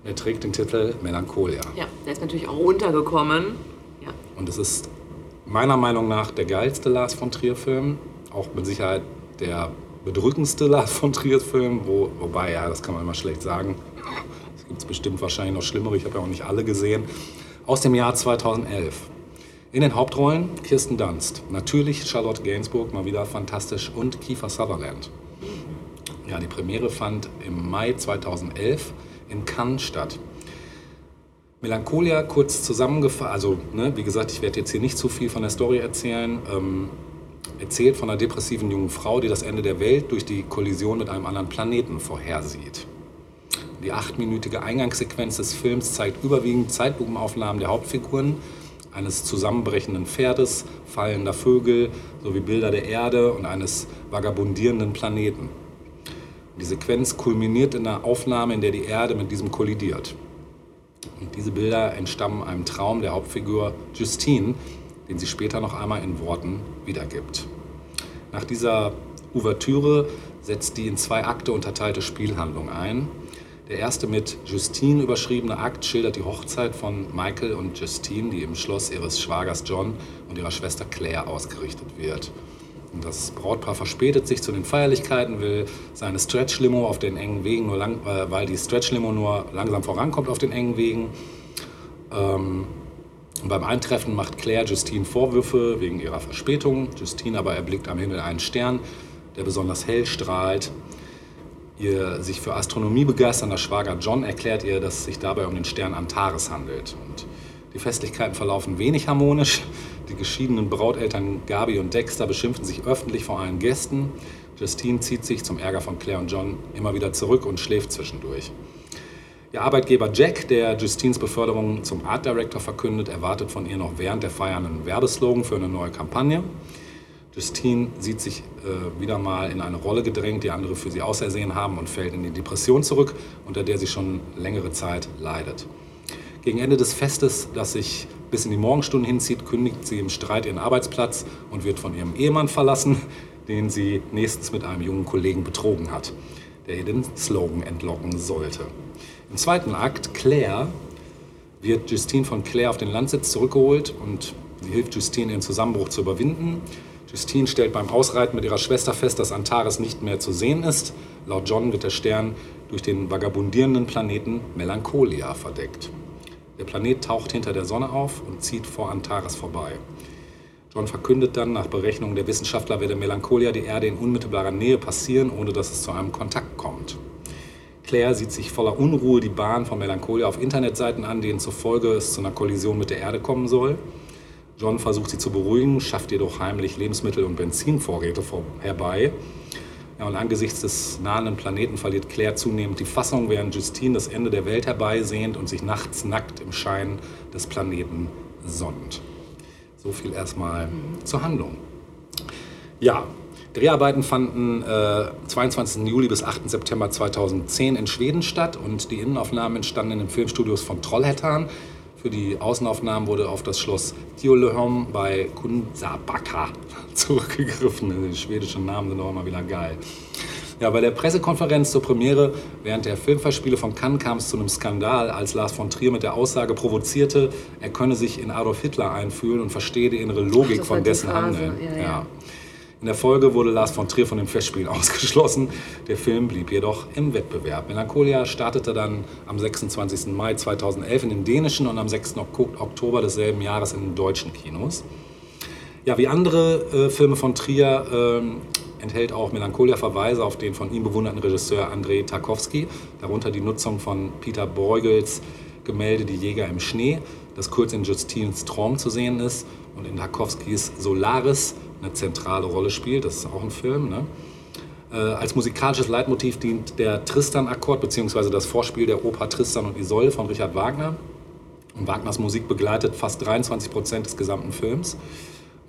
Er trägt den Titel Melancholia. Ja, der ist natürlich auch runtergekommen. Ja. Und es ist meiner Meinung nach der geilste Lars von Trier-Film. Auch mit Sicherheit der bedrückendste Lars von Trier-Film. Wo, wobei, ja, das kann man immer schlecht sagen. Es gibt bestimmt wahrscheinlich noch schlimmere. Ich habe ja auch nicht alle gesehen. aus dem Jahr 2011. In den Hauptrollen Kirsten Dunst, natürlich Charlotte Gainsbourg, mal wieder fantastisch, und Kiefer Sutherland. Ja, die Premiere fand im Mai 2011 in Cannes statt. Melancholia kurz zusammengefasst, also ne, wie gesagt, ich werde jetzt hier nicht zu viel von der Story erzählen. Ähm, erzählt von einer depressiven jungen Frau, die das Ende der Welt durch die Kollision mit einem anderen Planeten vorhersieht. Die achtminütige Eingangssequenz des Films zeigt überwiegend Zeitlupenaufnahmen der Hauptfiguren, eines zusammenbrechenden Pferdes, fallender Vögel sowie Bilder der Erde und eines vagabundierenden Planeten. Die Sequenz kulminiert in einer Aufnahme, in der die Erde mit diesem kollidiert. Und diese Bilder entstammen einem Traum der Hauptfigur Justine, den sie später noch einmal in Worten wiedergibt. Nach dieser Ouvertüre setzt die in zwei Akte unterteilte Spielhandlung ein. Der erste mit Justine überschriebene Akt schildert die Hochzeit von Michael und Justine, die im Schloss ihres Schwagers John und ihrer Schwester Claire ausgerichtet wird. Das Brautpaar verspätet sich zu den Feierlichkeiten, will seine Stretch-Limo auf den engen Wegen nur lang, äh, weil die Stretch-Limo nur langsam vorankommt auf den engen Wegen. Ähm, und beim Eintreffen macht Claire Justine Vorwürfe wegen ihrer Verspätung. Justine aber erblickt am Himmel einen Stern, der besonders hell strahlt. Ihr sich für Astronomie begeisternder Schwager John erklärt ihr, dass es sich dabei um den Stern Antares handelt. Und die Festlichkeiten verlaufen wenig harmonisch. Die geschiedenen Brauteltern Gabi und Dexter beschimpfen sich öffentlich vor allen Gästen. Justine zieht sich zum Ärger von Claire und John immer wieder zurück und schläft zwischendurch. Ihr Arbeitgeber Jack, der Justines Beförderung zum Art Director verkündet, erwartet von ihr noch während der Feier einen Werbeslogan für eine neue Kampagne. Justine sieht sich äh, wieder mal in eine Rolle gedrängt, die andere für sie ausersehen haben und fällt in die Depression zurück, unter der sie schon längere Zeit leidet. Gegen Ende des Festes, das sich bis in die Morgenstunden hinzieht, kündigt sie im Streit ihren Arbeitsplatz und wird von ihrem Ehemann verlassen, den sie nächstens mit einem jungen Kollegen betrogen hat, der ihr den Slogan entlocken sollte. Im zweiten Akt, Claire, wird Justine von Claire auf den Landsitz zurückgeholt und sie hilft Justine, ihren Zusammenbruch zu überwinden. Justine stellt beim Ausreiten mit ihrer Schwester fest, dass Antares nicht mehr zu sehen ist. Laut John wird der Stern durch den vagabundierenden Planeten Melancholia verdeckt. Der Planet taucht hinter der Sonne auf und zieht vor Antares vorbei. John verkündet dann, nach Berechnungen der Wissenschaftler werde Melancholia die Erde in unmittelbarer Nähe passieren, ohne dass es zu einem Kontakt kommt. Claire sieht sich voller Unruhe die Bahn von Melancholia auf Internetseiten an, denen zufolge es zu einer Kollision mit der Erde kommen soll. John versucht sie zu beruhigen, schafft jedoch heimlich Lebensmittel und Benzinvorräte vor- herbei. Ja, und angesichts des nahenden Planeten verliert Claire zunehmend die Fassung, während Justine das Ende der Welt herbeisehnt und sich nachts nackt im Schein des Planeten sonnt. So viel erstmal zur Handlung. Ja, Dreharbeiten fanden äh, 22. Juli bis 8. September 2010 in Schweden statt und die Innenaufnahmen entstanden in den Filmstudios von Trollhättan. Für die Außenaufnahmen wurde auf das Schloss Tiolöholm bei Kunsabakka zurückgegriffen. Die schwedischen Namen sind auch immer wieder geil. Ja, bei der Pressekonferenz zur Premiere während der Filmfestspiele von Cannes kam es zu einem Skandal, als Lars von Trier mit der Aussage provozierte, er könne sich in Adolf Hitler einfühlen und verstehe die innere Logik war von dessen Handeln. ja, ja. In der Folge wurde Lars von Trier von den Festspielen ausgeschlossen. Der Film blieb jedoch im Wettbewerb. Melancholia startete dann am 26. Mai 2011 in den dänischen und am 6. Ok- Oktober desselben Jahres in den deutschen Kinos. Ja, wie andere äh, Filme von Trier ähm, enthält auch Melancholia Verweise auf den von ihm bewunderten Regisseur Andrei Tarkovsky, darunter die Nutzung von Peter Bruegels Gemälde Die Jäger im Schnee, das kurz in Justines Traum zu sehen ist und in Tarkovskys Solaris eine zentrale Rolle spielt. Das ist auch ein Film. Ne? Äh, als musikalisches Leitmotiv dient der Tristan-Akkord bzw. das Vorspiel der Oper Tristan und Isolde von Richard Wagner. Und Wagners Musik begleitet fast 23 Prozent des gesamten Films.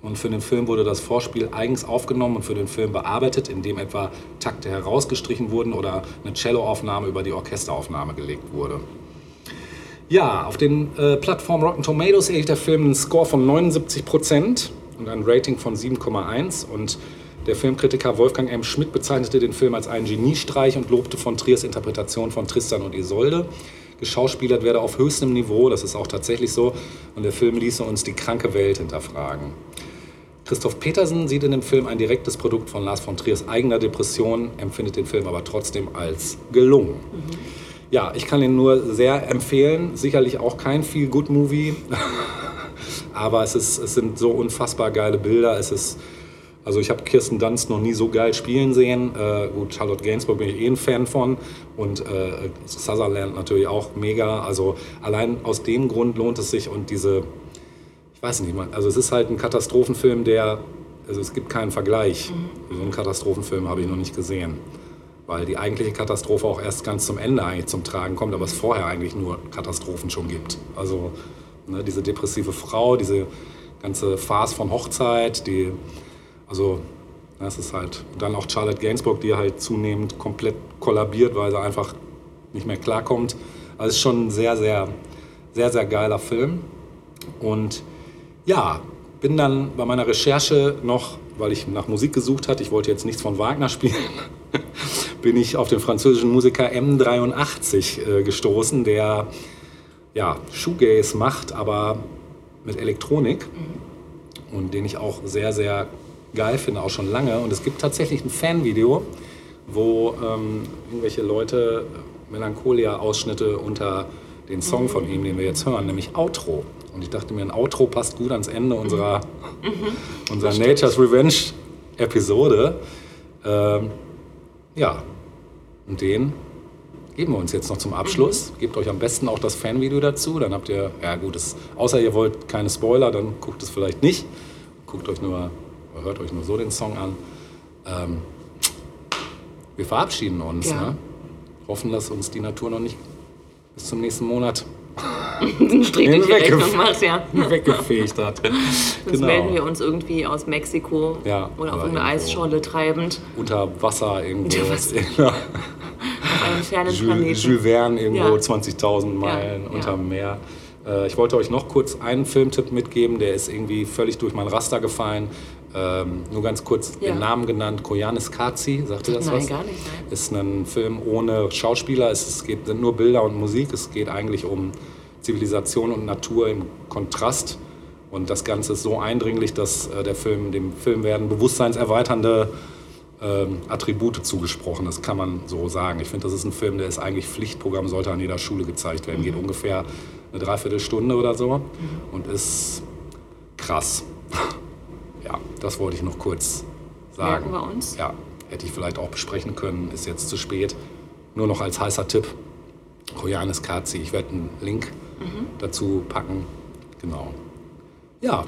Und für den Film wurde das Vorspiel eigens aufgenommen und für den Film bearbeitet, indem etwa Takte herausgestrichen wurden oder eine Celloaufnahme über die Orchesteraufnahme gelegt wurde. Ja, auf den äh, Plattformen Rotten Tomatoes erhielt der Film einen Score von 79 Prozent und ein Rating von 7,1. Und der Filmkritiker Wolfgang M. Schmidt bezeichnete den Film als einen Geniestreich und lobte von Triers Interpretation von Tristan und Isolde. Geschauspielert werde auf höchstem Niveau, das ist auch tatsächlich so. Und der Film ließe uns die kranke Welt hinterfragen. Christoph Petersen sieht in dem Film ein direktes Produkt von Lars von Triers eigener Depression, empfindet den Film aber trotzdem als gelungen. Ja, ich kann ihn nur sehr empfehlen. Sicherlich auch kein Feel-Good-Movie. Aber es, ist, es sind so unfassbar geile Bilder. Es ist, also ich habe Kirsten Dunst noch nie so geil spielen sehen. Äh, gut, Charlotte Gainsbourg bin ich eh ein Fan von. Und äh, Sutherland natürlich auch mega. Also allein aus dem Grund lohnt es sich. Und diese, ich weiß nicht, man- also es ist halt ein Katastrophenfilm, der, also es gibt keinen Vergleich. So einen Katastrophenfilm habe ich noch nicht gesehen. Weil die eigentliche Katastrophe auch erst ganz zum Ende eigentlich zum Tragen kommt, aber es vorher eigentlich nur Katastrophen schon gibt. Also ne, diese depressive Frau, diese ganze Farce von Hochzeit, die, also das ist halt, und dann auch Charlotte Gainsbourg, die halt zunehmend komplett kollabiert, weil sie einfach nicht mehr klarkommt. Also es ist schon ein sehr, sehr, sehr, sehr geiler Film. Und ja, bin dann bei meiner Recherche noch, weil ich nach Musik gesucht hatte, ich wollte jetzt nichts von Wagner spielen, bin ich auf den französischen Musiker M83 äh, gestoßen, der ja, Shoegaze macht, aber mit Elektronik und den ich auch sehr, sehr geil finde, auch schon lange. Und es gibt tatsächlich ein Fanvideo, wo ähm, irgendwelche Leute Melancholia-Ausschnitte unter den Song von ihm, den wir jetzt hören, nämlich Outro. Und ich dachte mir, ein Outro passt gut ans Ende unserer, unserer Nature's Revenge-Episode. Ähm, ja, und den geben wir uns jetzt noch zum Abschluss. Gebt euch am besten auch das Fanvideo dazu. Dann habt ihr, ja gut, es, außer ihr wollt keine Spoiler, dann guckt es vielleicht nicht. Guckt euch nur, hört euch nur so den Song an. Ähm, wir verabschieden uns. Ja. Ne? Hoffen, dass uns die Natur noch nicht bis zum nächsten Monat einen Strich durch die Weggef- Rechnung macht, ja. weggefegt hat. Sonst melden wir uns irgendwie aus Mexiko Ja, oder auf irgendwo. Eischolle treibend Unter Wasser irgendwo. Unter Wasser. Einem fernen Jules, Planeten. Jules Verne irgendwo Ja. 20.000 Meilen Ja, unterm. Meer. Äh, ich wollte euch noch kurz einen Filmtipp mitgeben, der ist irgendwie völlig durch mein Raster gefallen. Ähm, nur ganz kurz Ja. den Namen genannt, Koyanis Katsi, sagt ihr das Nein, was? gar nicht, nein. Ist ein Film ohne Schauspieler, es, es geht, sind nur Bilder und Musik, es geht eigentlich um Zivilisation und Natur im Kontrast. Und das Ganze ist so eindringlich, dass äh, der Film, dem Film werden bewusstseinserweiternde ähm, Attribute zugesprochen. Das kann man so sagen. Ich finde, das ist ein Film, der ist eigentlich Pflichtprogramm, sollte an jeder Schule gezeigt werden. Geht ungefähr eine Dreiviertelstunde oder so und ist krass. ja, das wollte ich noch kurz sagen. Merken wir uns. Ja, hätte ich vielleicht auch besprechen können, ist jetzt zu spät. Nur noch als heißer Tipp. Koyanis Katzi, ich werde einen Link dazu packen. Genau. Ja,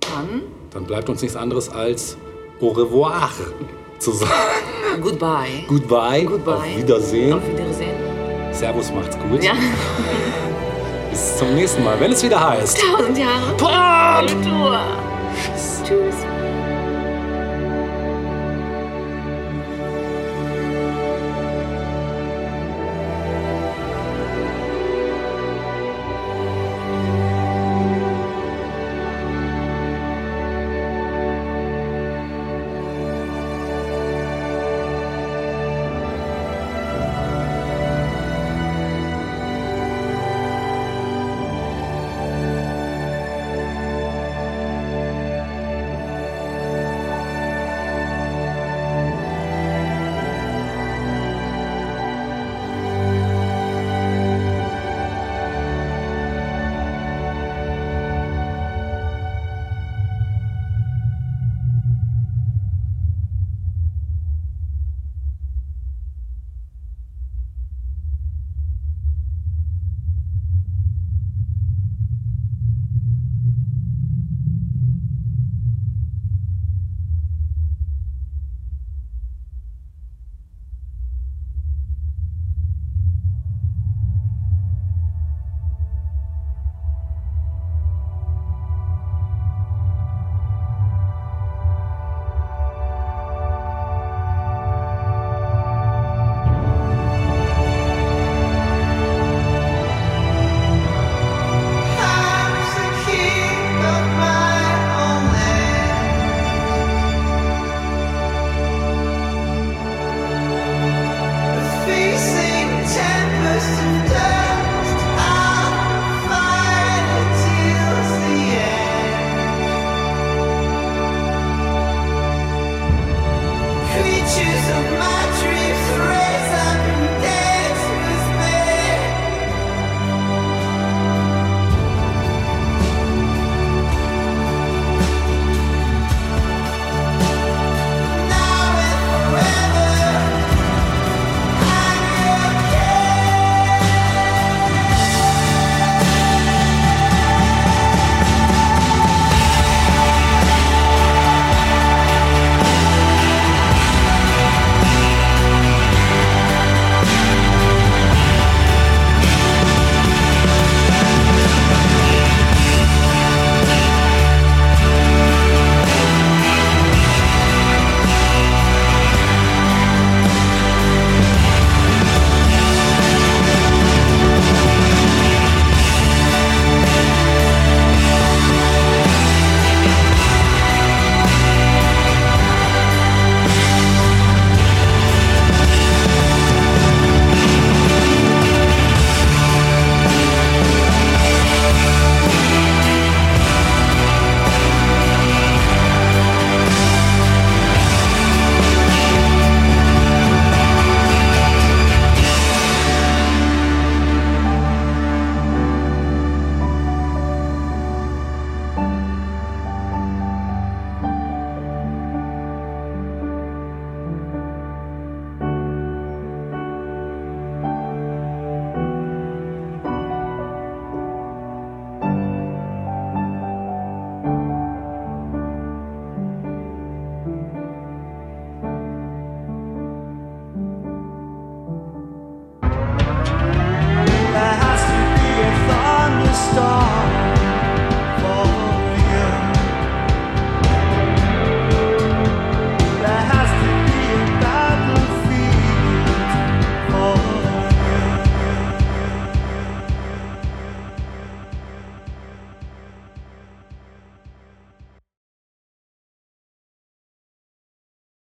Dann dann bleibt uns nichts anderes als au revoir zu sagen. goodbye. Goodbye, Goodbye. auf Wiedersehen. Auf Wiedersehen. Servus, macht's gut. Ja, Bis zum nächsten Mal, wenn es wieder heißt. tausend Jahre. Kultur. Tschüss.